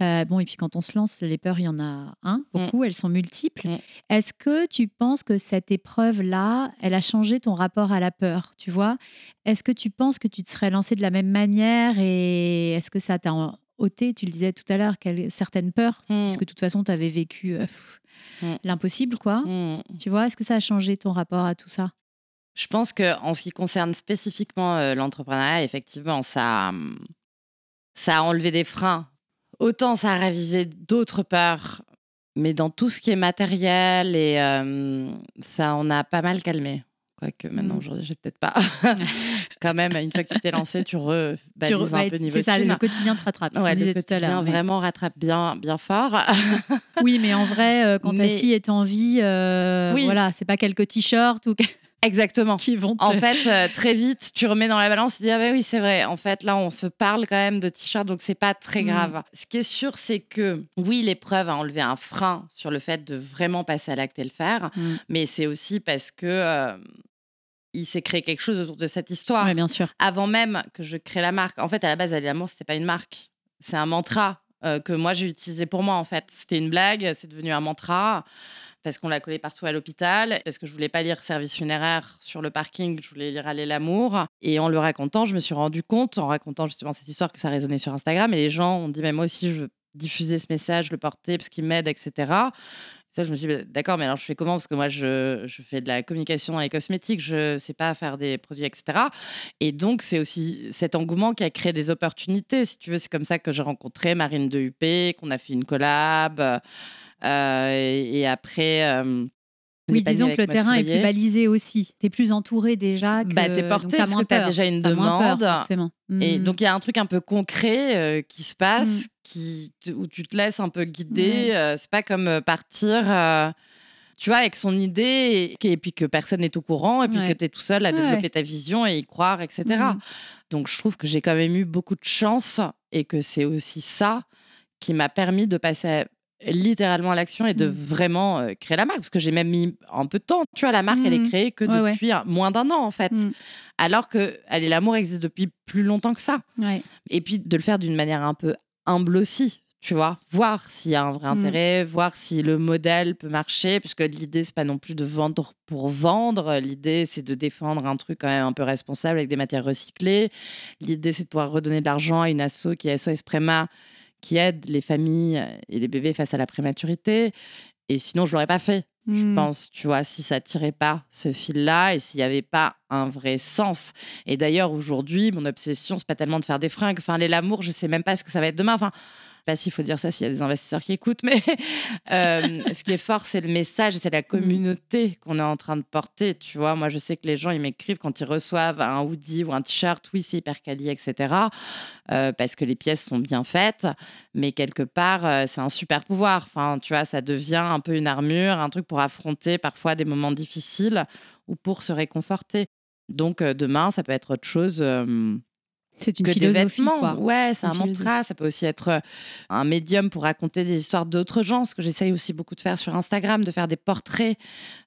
Euh, bon, et puis quand on se lance, les peurs, il y en a un, beaucoup, elles sont multiples. Mm. Est-ce que tu penses que cette épreuve-là, elle a changé ton rapport à la peur Tu vois? Est-ce que tu penses que tu te serais lancé de la même manière et est-ce que ça t'a ôté, tu le disais tout à l'heure, certaines peurs? Mm. Puisque de toute façon, tu avais vécu euh, pff, Mm. l'impossible, quoi. Mm. Tu vois, est-ce que ça a changé ton rapport à tout ça? Je pense que en ce qui concerne spécifiquement euh, l'entrepreneuriat, effectivement, ça, hum, ça a enlevé des freins. Autant ça a ravivé d'autres peurs, mais dans tout ce qui est matériel et euh, ça, on a pas mal calmé. Quoique maintenant, Mm. aujourd'hui, j'ai peut-être pas. Quand même, une fois que tu t'es lancé, tu rebalises Tu re- un peu niveau C'est ça, le quotidien te rattrape. Ouais, le disait tout à quotidien mais- vraiment rattrape bien, bien fort. Oui, mais en vrai, euh, quand ta fille est en vie, euh, Oui. voilà, c'est pas quelques t-shirts ou Exactement. qui vont te... En fait, euh, très vite, tu remets dans la balance, tu dis ah ben oui c'est vrai. En fait, là, on se parle quand même de t-shirt, donc c'est pas très Mm. grave. Ce qui est sûr, c'est que oui, l'épreuve a enlevé un frein sur le fait de vraiment passer à l'acte et le faire, Mm. mais c'est aussi parce que euh, il s'est créé quelque chose autour de cette histoire. Ouais, bien sûr. Avant même que je crée la marque. En fait, à la base, Allez l'amour, c'était pas une marque, c'est un mantra. euh, que moi j'ai utilisé pour moi en fait. C'était une blague, c'est devenu un mantra parce qu'on l'a collé partout à l'hôpital, parce que je voulais pas lire service funéraire sur le parking, je voulais lire Aller l'amour. Et en le racontant, je me suis rendu compte, en racontant justement cette histoire, que ça résonnait sur Instagram. Et les gens ont dit, mais moi aussi, je veux diffuser ce message, le porter, parce qu'il m'aide, etc. Ça, je me suis dit, bah, d'accord, mais alors je fais comment? Parce que moi, je, je, fais de la communication dans les cosmétiques, je ne sais pas faire des produits, etc. Et donc, c'est aussi cet engouement qui a créé des opportunités. Si tu veux, c'est comme ça que j'ai rencontré Marine de UP, qu'on a fait une collab. Euh, et, après. Euh, oui, disons que le terrain est plus balisé aussi. Tu es plus entouré déjà. Que... Bah, tu es porté parce que tu as déjà une demande. Peur, forcément. Et mmh. donc, il y a un truc un peu concret euh, qui se passe, mmh. Qui, où tu te laisses un peu guider. Ouais. c'est pas comme partir tu vois, avec son idée, et, et, puis que personne n'est au courant, et puis ouais. que tu es tout seul à développer ouais. ta vision et y croire, etc. Mmh. Donc, je trouve que j'ai quand même eu beaucoup de chance et que c'est aussi ça qui m'a permis de passer littéralement à l'action et de mmh. vraiment euh, créer la marque. Parce que j'ai même mis un peu de temps. Tu vois, la marque, mmh. elle est créée que ouais, depuis moins d'un an, en fait. Mmh. Alors que Allez, l'amour existe depuis plus longtemps que ça. Et puis de le faire d'une manière un peu humble aussi. Tu vois, voir s'il y a un vrai intérêt, voir si le modèle peut marcher, puisque l'idée, c'est pas non plus de vendre pour vendre. L'idée, c'est de défendre un truc quand même un peu responsable avec des matières recyclées. L'idée, c'est de pouvoir redonner de l'argent à une asso qui est SOS Préma, qui aide les familles et les bébés face à la prématurité. Et sinon, je l'aurais pas fait. Je pense, tu vois, si ça tirait pas ce fil-là et s'il n'y avait pas un vrai sens. Et d'ailleurs, aujourd'hui, mon obsession, c'est pas tellement de faire des fringues. Enfin, l'amour, je sais même pas ce que ça va être demain. Enfin, pas s'il faut dire ça s'il y a des investisseurs qui écoutent, mais euh, ce qui est fort, c'est le message, c'est la communauté qu'on est en train de porter. Tu vois, moi, je sais que les gens, ils m'écrivent quand ils reçoivent un hoodie ou un t-shirt, oui, c'est hyper quali, etc. Euh, parce que les pièces sont bien faites, mais quelque part, euh, c'est un super pouvoir. Enfin, tu vois, ça devient un peu une armure, un truc pour affronter parfois des moments difficiles ou pour se réconforter. Donc, demain, ça peut être autre chose. C'est une que philosophie, des vêtements. quoi. Ouais, c'est un mantra. Ça peut aussi être euh, un médium pour raconter des histoires d'autres gens, ce que j'essaye aussi beaucoup de faire sur Instagram, de faire des portraits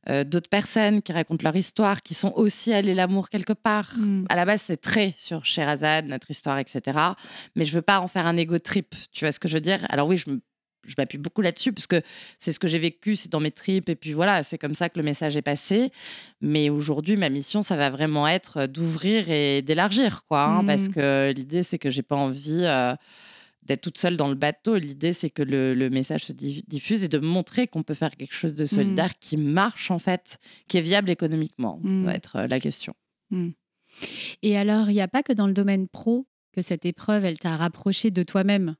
euh, d'autres personnes qui racontent leur histoire, qui sont aussi allées l'amour quelque part. Mm. À la base, c'est très sur Sherazade, notre histoire, etc. Mais je veux pas en faire un ego trip. Tu vois ce que je veux dire? Alors oui, je me je m'appuie beaucoup là-dessus parce que c'est ce que j'ai vécu, c'est dans mes tripes et puis voilà, c'est comme ça que le message est passé. Mais aujourd'hui, ma mission, ça va vraiment être d'ouvrir et d'élargir, quoi. hein, Mhm. Parce que l'idée, c'est que j'ai pas envie euh, d'être toute seule dans le bateau. L'idée, c'est que le, le message se di- diffuse et de montrer qu'on peut faire quelque chose de solidaire qui marche en fait, qui est viable économiquement. Ça va être euh, la question. Et alors, il n'y a pas que dans le domaine pro que cette épreuve, elle t'a rapproché de toi-même?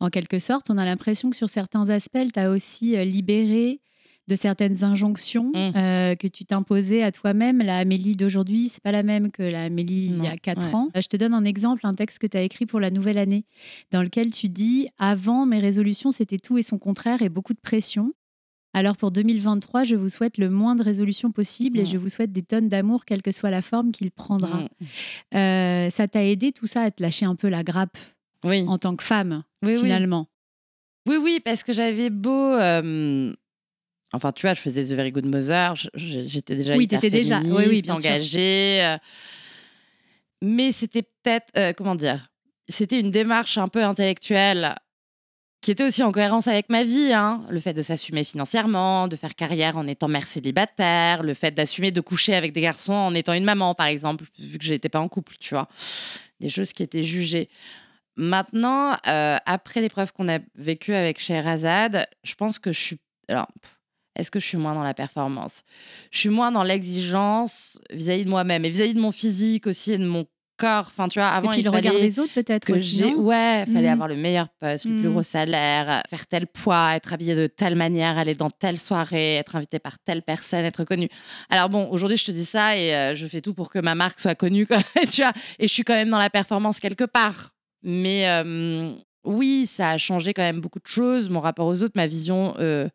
En quelque sorte, on a l'impression que sur certains aspects, elle t'a aussi euh, libéré de certaines injonctions Mm. euh, que tu t'imposais à toi-même. La Amélie d'aujourd'hui, c'est pas la même que la Amélie il y a quatre ouais. ans. Euh, Je te donne un exemple, un texte que tu as écrit pour la nouvelle année, dans lequel tu dis Avant, mes résolutions, c'était tout et son contraire et beaucoup de pression. Alors pour 2023, je vous souhaite le moins de résolutions possible et Mm. je vous souhaite des tonnes d'amour, quelle que soit la forme qu'il prendra. Mm. Euh, ça t'a aidé tout ça à te lâcher un peu la grappe? Oui. en tant que femme, oui, finalement. Oui, oui, parce que j'avais beau. euh, Enfin, tu vois, je faisais The Very Good Mother, j'étais déjà Oui, hyper t'étais déjà- oui, oui, bien engagée. euh, Mais c'était peut-être, euh, comment dire, c'était une démarche un peu intellectuelle qui était aussi en cohérence avec ma vie. hein. Le fait de s'assumer financièrement, de faire carrière en étant mère célibataire, le fait d'assumer de coucher avec des garçons en étant une maman, par exemple, vu que j'étais pas en couple, tu vois. Des choses qui étaient jugées. Maintenant, euh, après l'épreuve qu'on a vécue avec Sherazade, je pense que je suis. Alors, est-ce que je suis moins dans la performance? Je suis moins dans l'exigence vis-à-vis de moi-même et vis-à-vis de mon physique aussi et de mon corps. Enfin, tu vois, avant, et puis il le regard des autres, peut-être que j'ai. Ouais, il fallait Mhm. avoir le meilleur poste, le plus gros salaire, faire tel poids, être habillé de telle manière, aller dans telle soirée, être invité par telle personne, être connu. Alors bon, aujourd'hui, je te dis ça et euh, je fais tout pour que ma marque soit connue, tu vois. Et je suis quand même dans la performance quelque part. Mais euh, oui, ça a changé quand même beaucoup de choses, mon rapport aux autres, ma vision euh,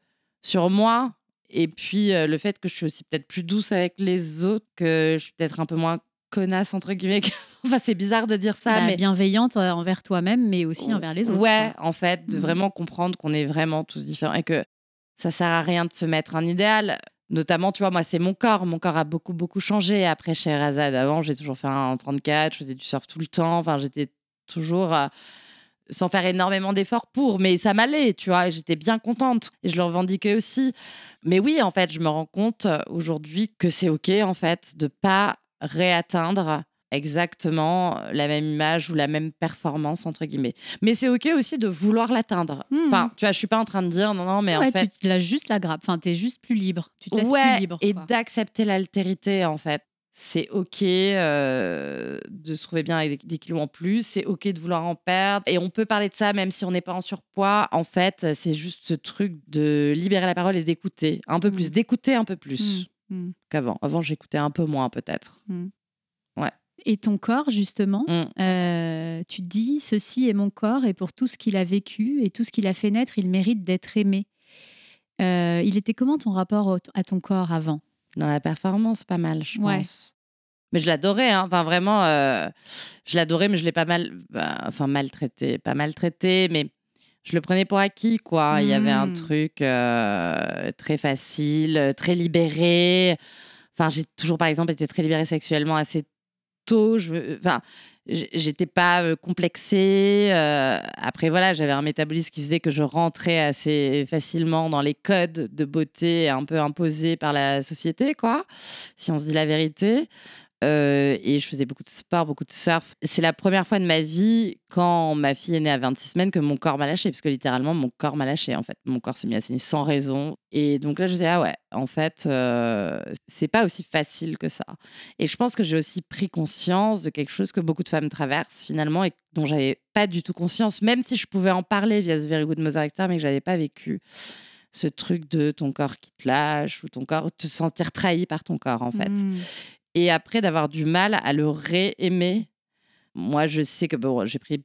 sur moi. Et puis euh, le fait que je suis aussi peut-être plus douce avec les autres, que je suis peut-être un peu moins connasse, entre guillemets. enfin, c'est bizarre de dire ça, Bah, mais Bienveillante euh, envers toi-même, mais aussi envers les autres. Ouais, en fait, de Mhm. vraiment comprendre qu'on est vraiment tous différents et que ça sert à rien de se mettre un idéal. Notamment, tu vois, moi, c'est mon corps. Mon corps a beaucoup, beaucoup changé. Après, chez Razad, avant, j'ai toujours fait un 34, je faisais du surf tout le temps. Enfin, j'étais toujours euh, sans faire énormément d'efforts pour, mais ça m'allait, tu vois, j'étais bien contente et je le revendiquais aussi. Mais oui, en fait, je me rends compte aujourd'hui que c'est OK, en fait, de pas réatteindre exactement la même image ou la même performance entre guillemets. Mais c'est ok aussi de vouloir l'atteindre. Mhm. Enfin, tu vois, je suis pas en train de dire non non, mais Ouais, en fait, tu te lâches juste la grappe. Enfin, t'es juste plus libre. Tu te laisses ouais, plus libre. et d'accepter l'altérité en fait. C'est ok euh, de se trouver bien avec des, kilos en plus. C'est ok de vouloir en perdre. Et on peut parler de ça même si on n'est pas en surpoids. En fait, c'est juste ce truc de libérer la parole et d'écouter un peu plus, Mhm. d'écouter un peu plus Mm, mm. qu'avant. Avant, j'écoutais un peu moins peut-être. Et ton corps, justement, Mm. euh, tu dis ceci est mon corps et pour tout ce qu'il a vécu et tout ce qu'il a fait naître, il mérite d'être aimé. Euh, il était comment ton rapport à ton corps avant? Dans la performance, pas mal, je Ouais. pense. Mais je l'adorais, hein. enfin vraiment, euh, je l'adorais, mais je l'ai pas mal, bah, enfin maltraité, pas maltraité, mais je le prenais pour acquis, quoi. Il y avait un Mm. truc euh, très facile, très libéré. Enfin, j'ai toujours, par exemple, été très libérée sexuellement assez Je, enfin, j'étais pas euh, complexée. euh, après, voilà, j'avais un métabolisme qui faisait que je rentrais assez facilement dans les codes de beauté un peu imposés par la société, quoi, si on se dit la vérité. Euh, et je faisais beaucoup de sport, beaucoup de surf. C'est la première fois de ma vie, quand ma fille est née à 26 semaines, que mon corps m'a lâché. Parce que littéralement, mon corps m'a lâché, en fait. Mon corps s'est mis à saigner sans raison. Et donc là, je me disais, ah ouais, en fait, euh, c'est pas aussi facile que ça. Et je pense que j'ai aussi pris conscience de quelque chose que beaucoup de femmes traversent, finalement, et dont j'avais pas du tout conscience, même si je pouvais en parler via ce Very Good Mother, etc., mais que j'avais pas vécu ce truc de ton corps qui te lâche ou ton corps, te sentir trahi par ton corps, en fait Mm. Et après d'avoir du mal à le réaimer. Moi, je sais que bon, j'ai pris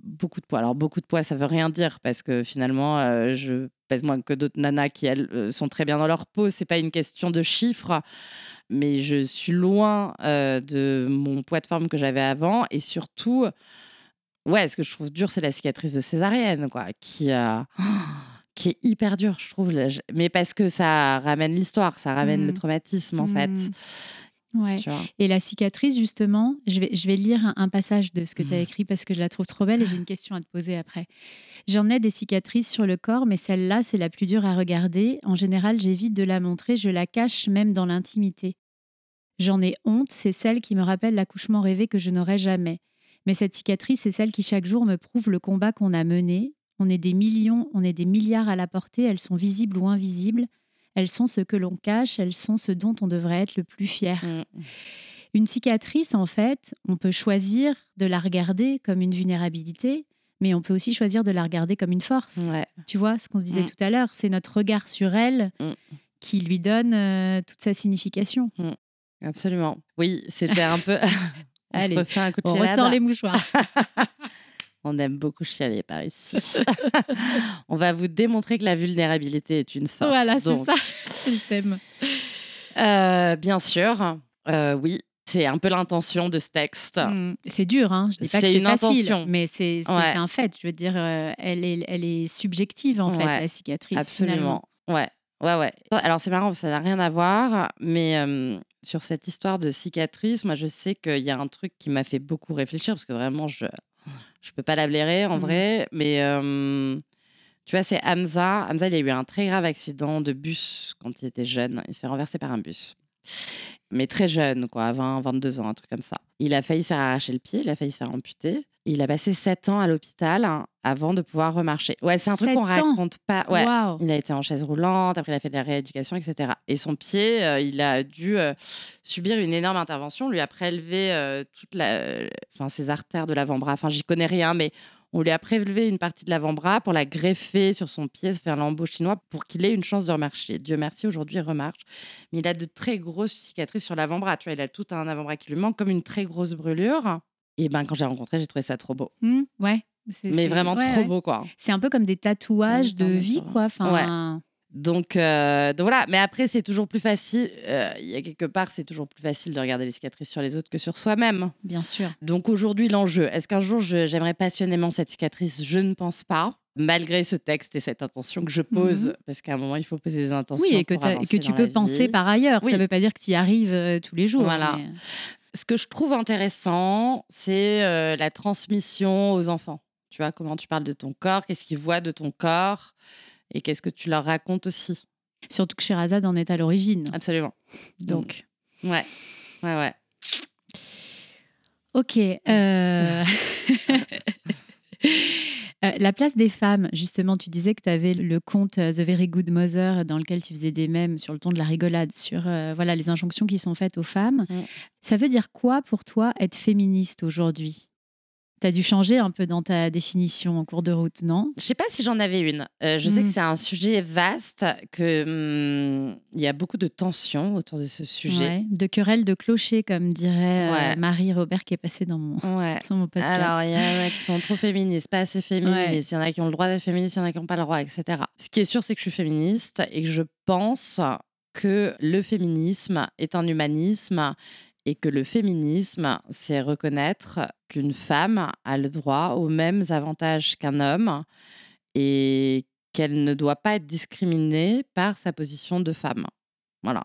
beaucoup de poids. Alors, beaucoup de poids, ça veut rien dire parce que finalement, euh, je pèse moins que d'autres nanas qui, elles, euh, sont très bien dans leur peau. C'est pas une question de chiffres, mais je suis loin euh, de mon poids de forme que j'avais avant. Et surtout, ouais, ce que je trouve dur, c'est la cicatrice de césarienne, quoi, qui est hyper dure, je trouve. Mais parce que ça ramène l'histoire, ça ramène le traumatisme, en fait. Ouais. Et la cicatrice, justement, je vais, je vais lire un, un passage de ce que tu as écrit parce que je la trouve trop belle et j'ai une question à te poser après. J'en ai des cicatrices sur le corps, mais celle-là, c'est la plus dure à regarder. En général, j'évite de la montrer, je la cache même dans l'intimité. J'en ai honte, c'est celle qui me rappelle l'accouchement rêvé que je n'aurai jamais. Mais cette cicatrice, c'est celle qui chaque jour me prouve le combat qu'on a mené. On est des millions, on est des milliards à la portée, elles sont visibles ou invisibles. Elles sont ce que l'on cache, elles sont ce dont on devrait être le plus fier. Mm. Une cicatrice, en fait, on peut choisir de la regarder comme une vulnérabilité, mais on peut aussi choisir de la regarder comme une force. Ouais. Tu vois, ce qu'on se disait Mm. tout à l'heure, c'est notre regard sur elle Mm. qui lui donne euh, toute sa signification. Absolument. Oui, c'était un peu. on Allez, se refait un coup de On ressort les mouchoirs. On aime beaucoup chialer par ici. on va vous démontrer que la vulnérabilité est une force. voilà, c'est ça, c'est le thème. euh, bien sûr, euh, oui, c'est un peu l'intention de ce texte. Mm. C'est dur, hein. je dis pas que C'est facile, intention. mais c'est Ouais. un fait. Je veux dire, euh, elle, est, elle est subjective, en fait, la cicatrice. finalement. Absolument. Ouais. Ouais, ouais. Alors, c'est marrant, ça n'a rien à voir, mais sur cette histoire de cicatrice, moi, je sais qu'il y a un truc qui m'a fait beaucoup réfléchir, parce que vraiment, je je peux pas la blairer, en Mhm. vrai, mais euh, tu vois, c'est Hamza. Hamza, il a eu un très grave accident de bus quand il était jeune. Il se fait renverser par un bus. Mais très jeune, quoi, 20, 22 ans, un truc comme ça. Il a failli se faire arracher le pied, il a failli se faire amputer. Il a passé 7 ans à l'hôpital hein, avant de pouvoir remarcher. Ouais, c'est un truc qu'on raconte pas. Ouais. Il a été en chaise roulante, après il a fait de la rééducation, etc. Et son pied, euh, il a dû euh, subir une énorme intervention. On lui a prélevé euh, toute la, enfin, ses artères de l'avant-bras. Enfin, j'y connais rien, mais on lui a prélevé une partie de l'avant-bras pour la greffer sur son pied, se faire lambeau chinois pour qu'il ait une chance de remarcher. Dieu merci, aujourd'hui il remarche. Mais il a de très grosses cicatrices sur l'avant-bras. Tu vois, il a tout un avant-bras qui lui manque, comme une très grosse brûlure. Et ben, quand j'ai rencontré, j'ai trouvé ça trop beau. Mm, ouais. Mais vraiment ouais, trop ouais. beau, quoi. C'est un peu comme des tatouages de Attends, vie, quoi. Enfin, Donc, euh, donc voilà, mais après, c'est toujours plus facile. euh, Il y a quelque part, c'est toujours plus facile de regarder les cicatrices sur les autres que sur soi-même. bien sûr. Donc aujourd'hui, l'enjeu, est-ce qu'un jour j'aimerais passionnément cette cicatrice? Je ne pense pas. Malgré ce texte et cette intention que je pose, Mhm. parce qu'à un moment, il faut poser des intentions. Oui, et que, pour tu peux penser vie. par ailleurs. Oui. Ça ne veut pas dire que tu y arrives euh, tous les jours. Voilà. mais- Ce que je trouve intéressant, c'est la transmission aux enfants. Tu vois, comment tu parles de ton corps, qu'est-ce qu'ils voient de ton corps? Et qu'est-ce que tu leur racontes aussi? Surtout que Sherazade en est à l'origine. Absolument. Donc, Ouais, ouais, ouais. ok. euh, euh, la place des femmes, justement, tu disais que tu avais le conte euh, The Very Good Mother dans lequel tu faisais des mèmes sur le ton de la rigolade, sur euh, voilà les injonctions qui sont faites aux femmes. Mm. Ça veut dire quoi pour toi être féministe aujourd'hui? Tu as dû changer un peu dans ta définition en cours de route, non? Je sais pas si j'en avais une. Euh, je sais que c'est un sujet vaste, que hum, il y a beaucoup de tensions autour de ce sujet. Ouais, De querelle de clocher, comme dirait euh. Marie Robert qui est passée dans mon, Ouais. dans mon podcast. Alors, il y en a qui sont trop féministes, pas assez féministes. Il y en a qui ont le droit d'être féministes, il y en a qui n'ont pas le droit, etc. Ce qui est sûr, c'est que je suis féministe et que je pense que le féminisme est un humanisme et que le féminisme, c'est reconnaître qu'une femme a le droit aux mêmes avantages qu'un homme et qu'elle ne doit pas être discriminée par sa position de femme. Voilà.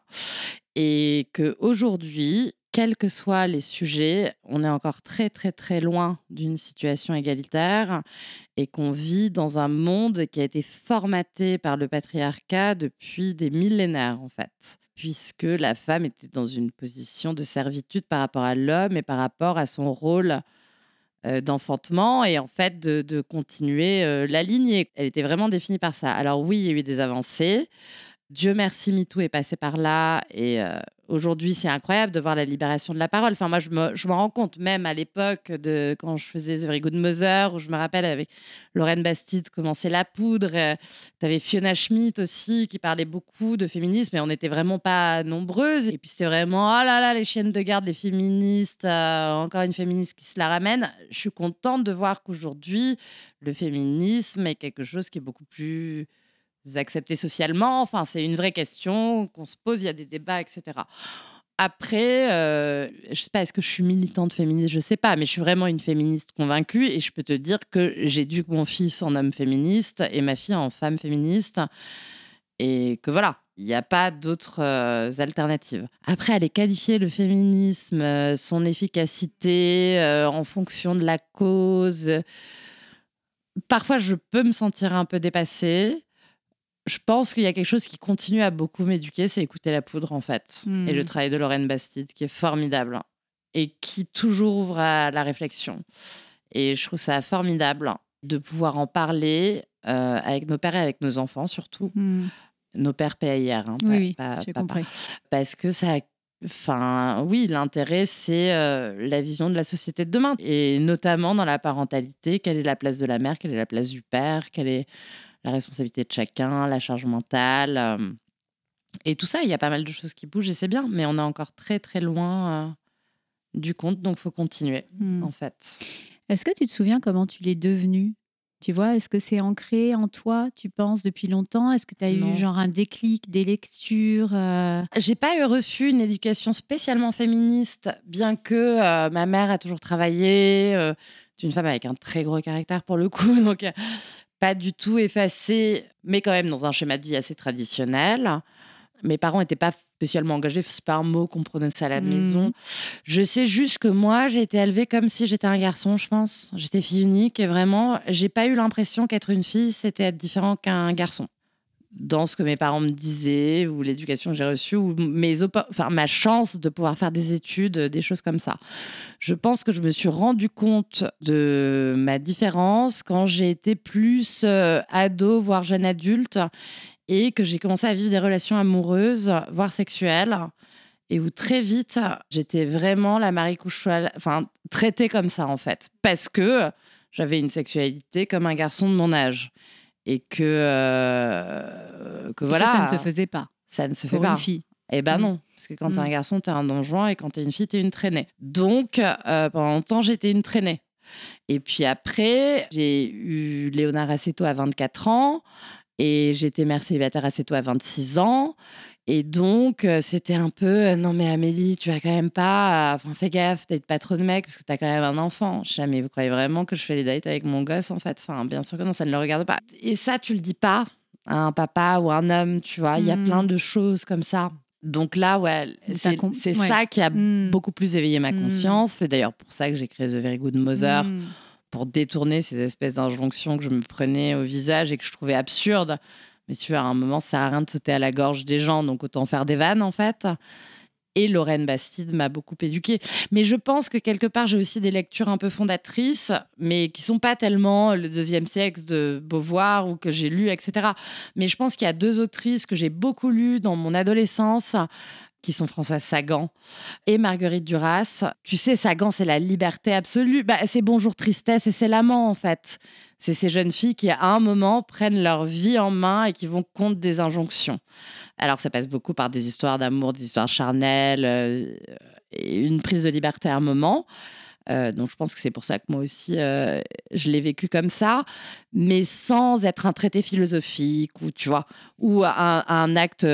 Et que aujourd'hui, quels que soient les sujets, on est encore très très très loin d'une situation égalitaire et qu'on vit dans un monde qui a été formaté par le patriarcat depuis des millénaires en fait, puisque la femme était dans une position de servitude par rapport à l'homme et par rapport à son rôle euh, d'enfantement et en fait de, de continuer euh, la lignée. Elle était vraiment définie par ça. Alors oui, il y a eu des avancées. Dieu merci, MeToo est passé par là et euh, aujourd'hui c'est incroyable de voir la libération de la parole. Enfin moi je me, rends compte même à l'époque de quand je faisais The Very Good Mother où je me rappelle avec Lorraine Bastide comment c'est la poudre. tu avais Fiona Schmidt aussi qui parlait beaucoup de féminisme et on n'était vraiment pas nombreuses. Et puis c'était vraiment oh là là les chiennes de garde, les féministes, euh, encore une féministe qui se la ramène. Je suis contente de voir qu'aujourd'hui le féminisme est quelque chose qui est beaucoup plus accepté socialement. Enfin, c'est une vraie question qu'on se pose, il y a des débats, etc. Après, euh, je sais pas, est-ce que je suis militante féministe? Je sais pas, mais je suis vraiment une féministe convaincue et je peux te dire que j'éduque mon fils en homme féministe et ma fille en femme féministe et que voilà, il n'y a pas d'autres euh, alternatives. Après, aller qualifier le féminisme, euh, son efficacité euh, en fonction de la cause, parfois je peux me sentir un peu dépassée je pense qu'il y a quelque chose qui continue à beaucoup m'éduquer, c'est écouter la poudre en fait. Mm. Et le travail de Lorraine Bastide qui est formidable et qui toujours ouvre à la réflexion. Et je trouve ça formidable de pouvoir en parler euh, avec nos pères et avec nos enfants surtout. Hmm. Nos pères PAIR, hein, pas- Oui, oui, pas- j'ai papa. compris. Parce que ça. Enfin, oui, l'intérêt, c'est euh, la vision de la société de demain. Et notamment dans la parentalité, quelle est la place de la mère, quelle est la place du père, quelle est la responsabilité de chacun, la charge mentale. euh, et tout ça, il y a pas mal de choses qui bougent et c'est bien, mais on est encore très très loin euh, du compte, donc faut continuer Hmm. en fait. Est-ce que tu te souviens comment tu l'es devenu Tu vois, est-ce que c'est ancré en toi, tu penses, depuis longtemps? Est-ce que tu as Non. eu genre un déclic, des lectures euh, J'ai pas eu reçu une éducation spécialement féministe, bien que euh, ma mère a toujours travaillé. c'est une femme avec un très gros caractère pour le coup, donc pas du tout effacée, mais quand même dans un schéma de vie assez traditionnel. Mes parents n'étaient pas spécialement engagés, c'est pas un mot qu'on prononçait à la Mhm. maison. Je sais juste que moi, j'ai été élevée comme si j'étais un garçon, je pense. J'étais fille unique et vraiment, j'ai pas eu l'impression qu'être une fille, c'était être différent qu'un garçon dans ce que mes parents me disaient ou l'éducation que j'ai reçue ou mes enfin ma chance de pouvoir faire des études, des choses comme ça. Je pense que je me suis rendu compte de ma différence quand j'ai été plus euh, ado voire jeune adulte et que j'ai commencé à vivre des relations amoureuses voire sexuelles et où très vite j'étais vraiment la Marie Couchoir enfin traitée comme ça en fait parce que j'avais une sexualité comme un garçon de mon âge et que, euh, que et que voilà ça ne se faisait pas ça ne se fait pour pas une fille. eh ben Mm. non, parce que quand t'es Mm. un garçon, t'es un donjon, et quand t'es une fille, t'es une traînée. Donc, euh, pendant longtemps, j'étais une traînée. Et puis après, j'ai eu Léonard Assetto à 24 ans, et j'étais mère célibataire assez tôt à 26 ans. Et donc, euh, c'était un peu, euh, non mais Amélie, tu vas quand même pas, enfin fais gaffe, t'es pas trop de mec, parce que t'as quand même un enfant. Je sais, mais vous croyez vraiment que je fais les dates avec mon gosse, en fait Enfin, bien sûr que non, ça ne le regarde pas. Et ça, tu le dis pas à un papa ou un homme, tu vois. Il y a Mm. plein de choses comme ça. Donc là, ouais, c'est ouais. ça qui a Mm. beaucoup plus éveillé ma Mm. conscience. C'est d'ailleurs pour ça que j'ai créé The Very Good Mother, Hmm. pour détourner ces espèces d'injonctions que je me prenais au visage et que je trouvais absurdes. Mais à un moment, ça sert à rien de sauter à la gorge des gens, donc autant faire des vannes en fait. Et Lorraine Bastide m'a beaucoup éduquée. Mais je pense que quelque part, j'ai aussi des lectures un peu fondatrices, mais qui sont pas tellement le deuxième sexe de Beauvoir ou que j'ai lu, etc. Mais je pense qu'il y a deux autrices que j'ai beaucoup lues dans mon adolescence qui sont Françoise Sagan et Marguerite Duras. Tu sais, Sagan, c'est la liberté absolue. Bah, c'est Bonjour Tristesse et c'est l'amant, en fait. C'est ces jeunes filles qui, à un moment, prennent leur vie en main et qui vont contre des injonctions. Alors, ça passe beaucoup par des histoires d'amour, des histoires charnelles, euh, et une prise de liberté à un moment. Euh, donc, je pense que c'est pour ça que moi aussi, euh, je l'ai vécu comme ça, mais sans être un traité philosophique ou, tu vois, ou un, acte,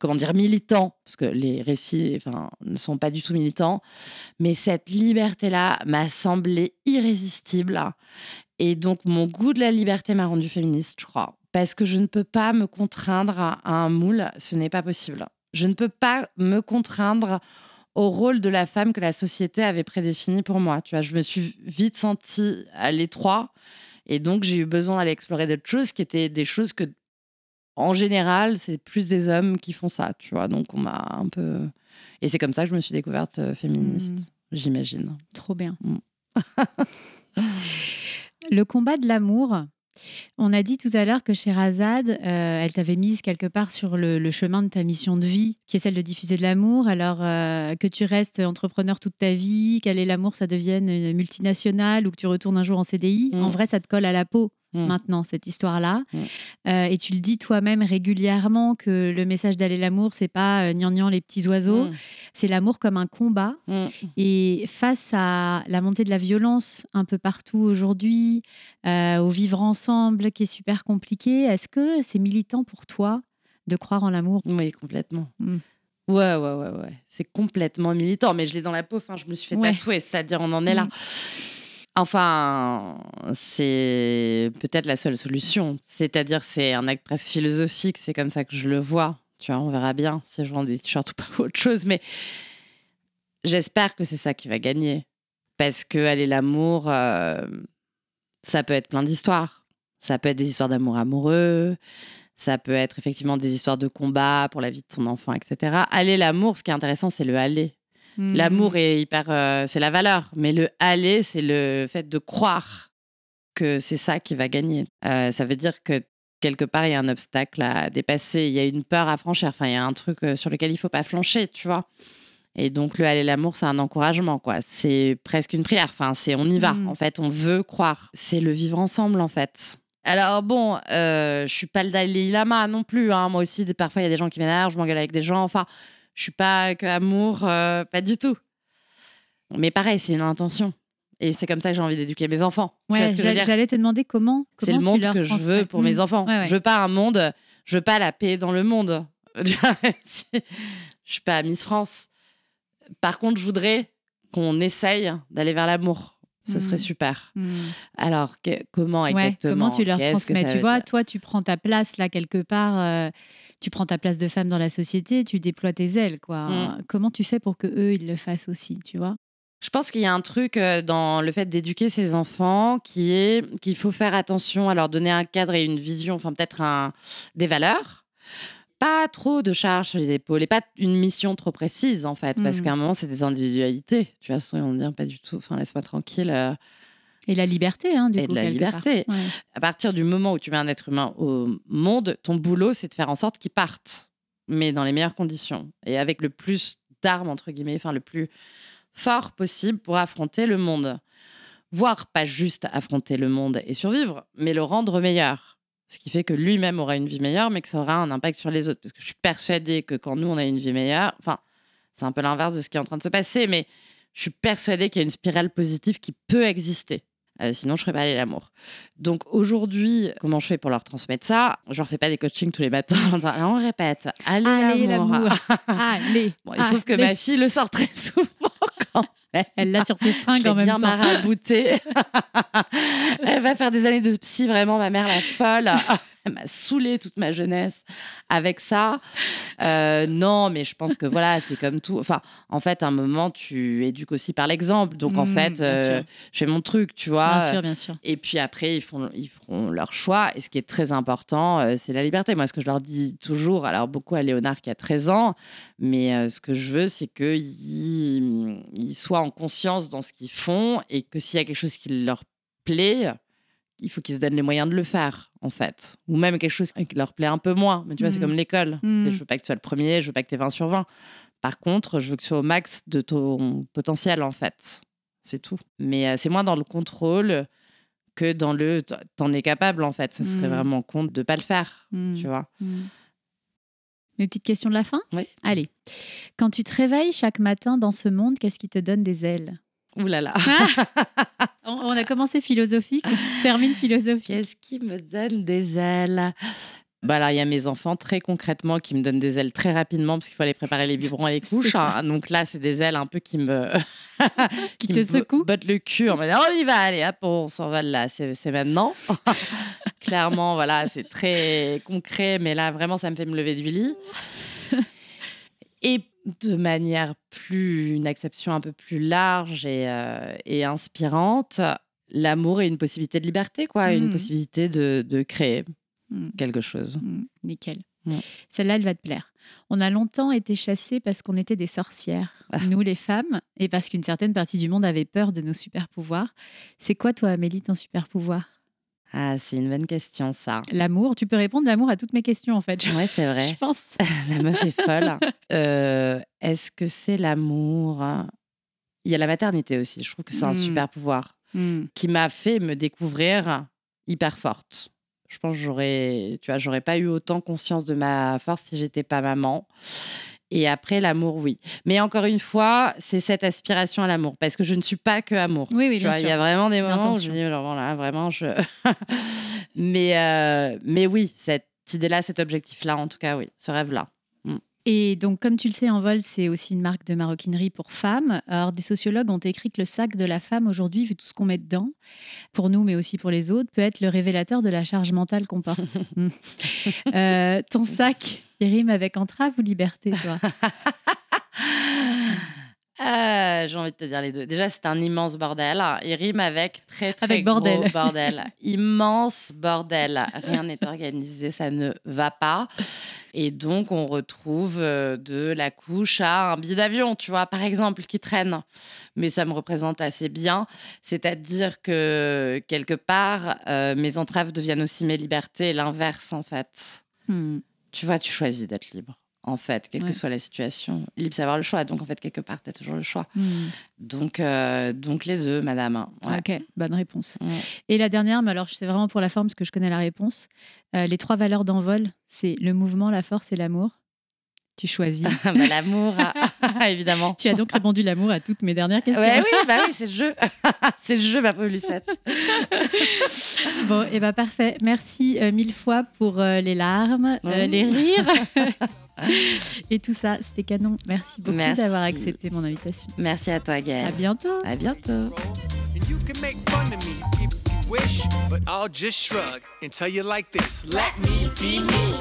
comment dire, militant, parce que les récits enfin, ne sont pas du tout militants. Mais cette liberté-là m'a semblé irrésistible. Et donc, mon goût de la liberté m'a rendu féministe, je crois parce que je ne peux pas me contraindre à un moule, ce n'est pas possible. Je ne peux pas me contraindre au rôle de la femme que la société avait prédéfini pour moi. Tu vois, je me suis vite sentie à l'étroit et donc j'ai eu besoin d'aller explorer d'autres choses qui étaient des choses que, en général, c'est plus des hommes qui font ça. Tu vois, donc on m'a un peu et c'est comme ça que je me suis découverte euh, féministe, mmh. j'imagine. Trop bien. Mmh. Le combat de l'amour, on a dit tout à l'heure que Sherazade, euh, elle t'avait mise quelque part sur le, chemin de ta mission de vie, qui est celle de diffuser de l'amour. Alors euh, que tu restes entrepreneur toute ta vie, qu'elle est l'amour, ça devienne une multinationale ou que tu retournes un jour en CDI, en mm. vrai, ça te colle à la peau. Mm. maintenant, cette histoire-là. Mm. Euh, et tu le dis toi-même régulièrement que le message d'aller l'amour, c'est pas euh, gnangnan les petits oiseaux, mm. c'est l'amour comme un combat. Et face à la montée de la violence un peu partout aujourd'hui, euh, au vivre ensemble qui est super compliqué, est-ce que c'est militant pour toi de croire en l'amour? Oui, complètement. Ouais, ouais, ouais, ouais. C'est complètement militant, mais je l'ai dans la peau. Enfin, je me suis fait tatouer, c'est-à-dire on en est là. Enfin, c'est peut-être la seule solution. C'est-à-dire, c'est un acte presque philosophique, c'est comme ça que je le vois. Tu vois, on verra bien si je vends des t-shirts ou pas autre chose, mais j'espère que c'est ça qui va gagner. Parce que aller l'amour, euh, ça peut être plein d'histoires. Ça peut être des histoires d'amour amoureux, ça peut être effectivement des histoires de combat pour la vie de ton enfant, etc. Aller l'amour, ce qui est intéressant, c'est le aller. Hmm. L'amour est hyper, euh, c'est la valeur, mais le aller, c'est le fait de croire que c'est ça qui va gagner. Euh, ça veut dire que quelque part, il y a un obstacle à dépasser, il y a une peur à franchir, enfin, il y a un truc euh, sur lequel il faut pas flancher, tu vois. Et donc, le aller l'amour, c'est un encouragement, quoi. C'est presque une prière. Enfin, c'est on y va. Hmm. En fait, on veut croire. C'est le vivre ensemble, en fait. Alors bon, euh, je suis pas le Dalai Lama non plus. Hein. Moi aussi, parfois il y a des gens qui m'énervent, je m'engueule avec des gens. Enfin, je suis pas que amour, euh, pas du tout. Mais pareil, c'est une intention. Et c'est comme ça que j'ai envie d'éduquer mes enfants. Ouais, j'allais te demander comment. c'est le monde que je veux pour mes mmh. enfants. Je veux pas un monde, je veux pas la paix dans le monde. je suis pas Miss France. Par contre, je voudrais qu'on essaye d'aller vers l'amour. Ce serait mmh. super. Mmh. Alors, comment exactement Comment tu leur transmets? Tu vois, toi, tu prends ta place là quelque part. Euh, tu prends ta place de femme dans la société, tu déploies tes ailes, quoi. Mm. Comment tu fais pour que eux ils le fassent aussi, tu vois? Je pense qu'il y a un truc euh, dans le fait d'éduquer ses enfants qui est qu'il faut faire attention à leur donner un cadre et une vision, enfin peut-être un, des valeurs. Pas trop de charges sur les épaules et pas une mission trop précise en fait, parce mm. qu'à un moment c'est des individualités. Tu vois, on dire? Pas du tout, enfin laisse-moi tranquille. Euh, et la liberté, hein, du et de la liberté. À partir du moment où tu mets un être humain au monde, ton boulot, c'est de faire en sorte qu'il parte, mais dans les meilleures conditions et avec le plus d'armes, entre guillemets, enfin le plus fort possible pour affronter le monde. Voire pas juste affronter le monde et survivre, mais le rendre meilleur. Ce qui fait que lui-même aura une vie meilleure, mais que ça aura un impact sur les autres. Parce que je suis persuadée que quand nous, on a une vie meilleure, enfin, c'est un peu l'inverse de ce qui est en train de se passer, mais je suis persuadée qu'il y a une spirale positive qui peut exister. Euh, sinon, je ferais pas aller l'amour. Donc aujourd'hui, comment je fais pour leur transmettre ça? Je leur fais pas des coachings tous les matins. on répète. Allez, l'amour. allez. Bon, se trouve que ma fille le sort très souvent quand. Elle l'a sur ses fringues en même bien temps. Elle va faire des années de psy, vraiment, ma mère la folle. M'a saoulé toute ma jeunesse avec ça. Euh, non, mais je pense que voilà, c'est comme tout. Enfin, en fait, à un moment, tu éduques aussi par l'exemple. Donc, en Mm, fait, euh, je fais mon truc, tu vois. Bien sûr, bien sûr. Et puis après, ils, font, ils feront leur choix. Et ce qui est très important, euh, c'est la liberté. Moi, ce que je leur dis toujours, alors beaucoup à Léonard qui a 13 ans, mais euh, ce que je veux, c'est qu'ils ils soient en conscience dans ce qu'ils font et que s'il y a quelque chose qui leur plaît, il faut qu'ils se donnent les moyens de le faire, en fait. Ou même quelque chose qui leur plaît un peu moins. Mais tu vois, c'est Mhm. comme l'école. C'est, Je veux pas que tu sois le premier, je veux pas que tu aies 20 sur 20. Par contre, je veux que tu sois au max de ton potentiel, en fait. C'est tout. Mais euh, c'est moins dans le contrôle que dans le t'en es capable, en fait. Ça serait Mhm. vraiment compte de pas le faire, Mm. tu vois. Mm. Une petite question de la fin? Oui. Allez. Quand tu te réveilles chaque matin dans ce monde, qu'est-ce qui te donne des ailes? Ouh là là. on, on a commencé philosophique, on termine philosophique. Qu'est-ce qui me donne des ailes? Bah alors, il y a mes enfants, très concrètement, qui me donnent des ailes très rapidement parce qu'il faut aller préparer les biberons et les couches. hein. Donc là, c'est des ailes un peu qui me. Qui te me secouent. bottent le cul en mode on y va, allez, hop, on s'envole là, c'est c'est maintenant. Clairement, voilà, c'est très concret, mais là, vraiment, ça me fait me lever du lit. Et de manière plus, une acception un peu plus large et, euh, et inspirante, l'amour est une possibilité de liberté, quoi, une Mhm. possibilité de, de créer Mm. quelque chose. Mm, nickel. Celle-là, elle va te plaire. On a longtemps été chassés parce qu'on était des sorcières, Ah. nous les femmes, et parce qu'une certaine partie du monde avait peur de nos super pouvoirs. C'est quoi, toi, Amélie, ton super pouvoir? Ah, c'est une bonne question, ça. L'amour Tu peux répondre l'amour à toutes mes questions, en fait. Ouais, c'est vrai. Je pense. La meuf est folle. Euh, Est-ce que c'est l'amour? Il y a la maternité aussi. Je trouve que c'est un Mm. super pouvoir Mm. qui m'a fait me découvrir hyper forte. Je pense que j'aurais, tu vois, j'aurais pas eu autant conscience de ma force si j'étais pas maman. Et après, l'amour, oui. Mais encore une fois, c'est cette aspiration à l'amour. Parce que je ne suis pas que amour. Oui, oui. Il y a vraiment des moments où je me dis, alors voilà, vraiment, je. mais, euh, mais oui, cette idée-là, cet objectif-là, en tout cas, oui, ce rêve-là. Et donc, comme tu le sais, Envol, c'est aussi une marque de maroquinerie pour femmes. Alors, des sociologues ont écrit que le sac de la femme, aujourd'hui, vu tout ce qu'on met dedans, pour nous, mais aussi pour les autres, peut être le révélateur de la charge mentale qu'on porte. Mm. Euh, ton sac, il rime avec entrave ou liberté, toi? Euh, J'ai envie de te dire les deux. Déjà, c'est un immense bordel. Il rime avec très, très Avec gros bordel. bordel. Immense bordel. Rien n'est organisé, ça ne va pas. Et donc, on retrouve euh, de la couche à un billet d'avion, tu vois, par exemple, qui traîne. Mais ça me représente assez bien. C'est-à-dire que, quelque part, euh, mes entraves deviennent aussi mes libertés, l'inverse, en fait. Hmm. Tu vois, tu choisis d'être libre. En fait, quelle Ouais. que soit la situation, libre, c'est avoir le choix. Donc, en fait, quelque part, tu as toujours le choix. Hmm. Donc, euh, donc les deux, madame. Ouais. Ok, bonne réponse. Ouais. Et la dernière, mais alors c'est vraiment pour la forme parce que je connais la réponse. Euh, les trois valeurs d'envol, c'est le mouvement, la force et l'amour. Tu choisis. Bah, L'amour, ah, évidemment. tu as donc répondu l'amour à toutes mes dernières questions. Ouais, oui, bah oui, c'est le jeu. c'est le jeu, ma pauvre Lucette. Bon, et bah parfait. Merci euh, mille fois pour euh, les larmes, euh, Oh. les rires et tout ça. C'était canon. Merci beaucoup Merci. d'avoir accepté mon invitation. Merci à toi, À Gaëlle. bientôt. À bientôt. And you can make fun of me if you wish, but I'll just shrug and tell you like this let me be me.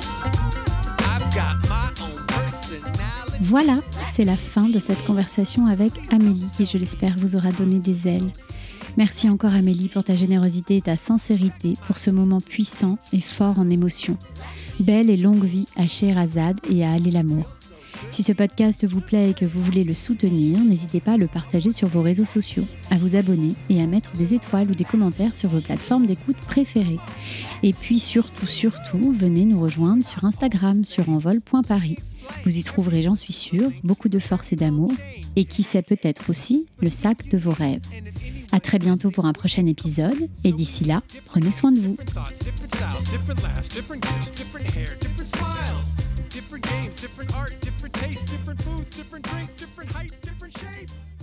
I've got my own personality. Voilà, c'est la fin de cette conversation avec Amélie qui, je l'espère, vous aura donné des ailes. Merci encore Amélie pour ta générosité et ta sincérité, pour ce moment puissant et fort en émotion. Belle et longue vie à Scheherazade et à Aller l'amour. Si ce podcast vous plaît et que vous voulez le soutenir, n'hésitez pas à le partager sur vos réseaux sociaux, à vous abonner et à mettre des étoiles ou des commentaires sur vos plateformes d'écoute préférées. Et puis surtout, surtout, venez nous rejoindre sur Instagram sur envol.paris. Vous y trouverez, j'en suis sûre, beaucoup de force et d'amour, et qui sait peut-être aussi le sac de vos rêves. À très bientôt pour un prochain épisode, et d'ici là, prenez soin de vous. Different games, different art, different tastes, different foods, different drinks, different heights, different shapes.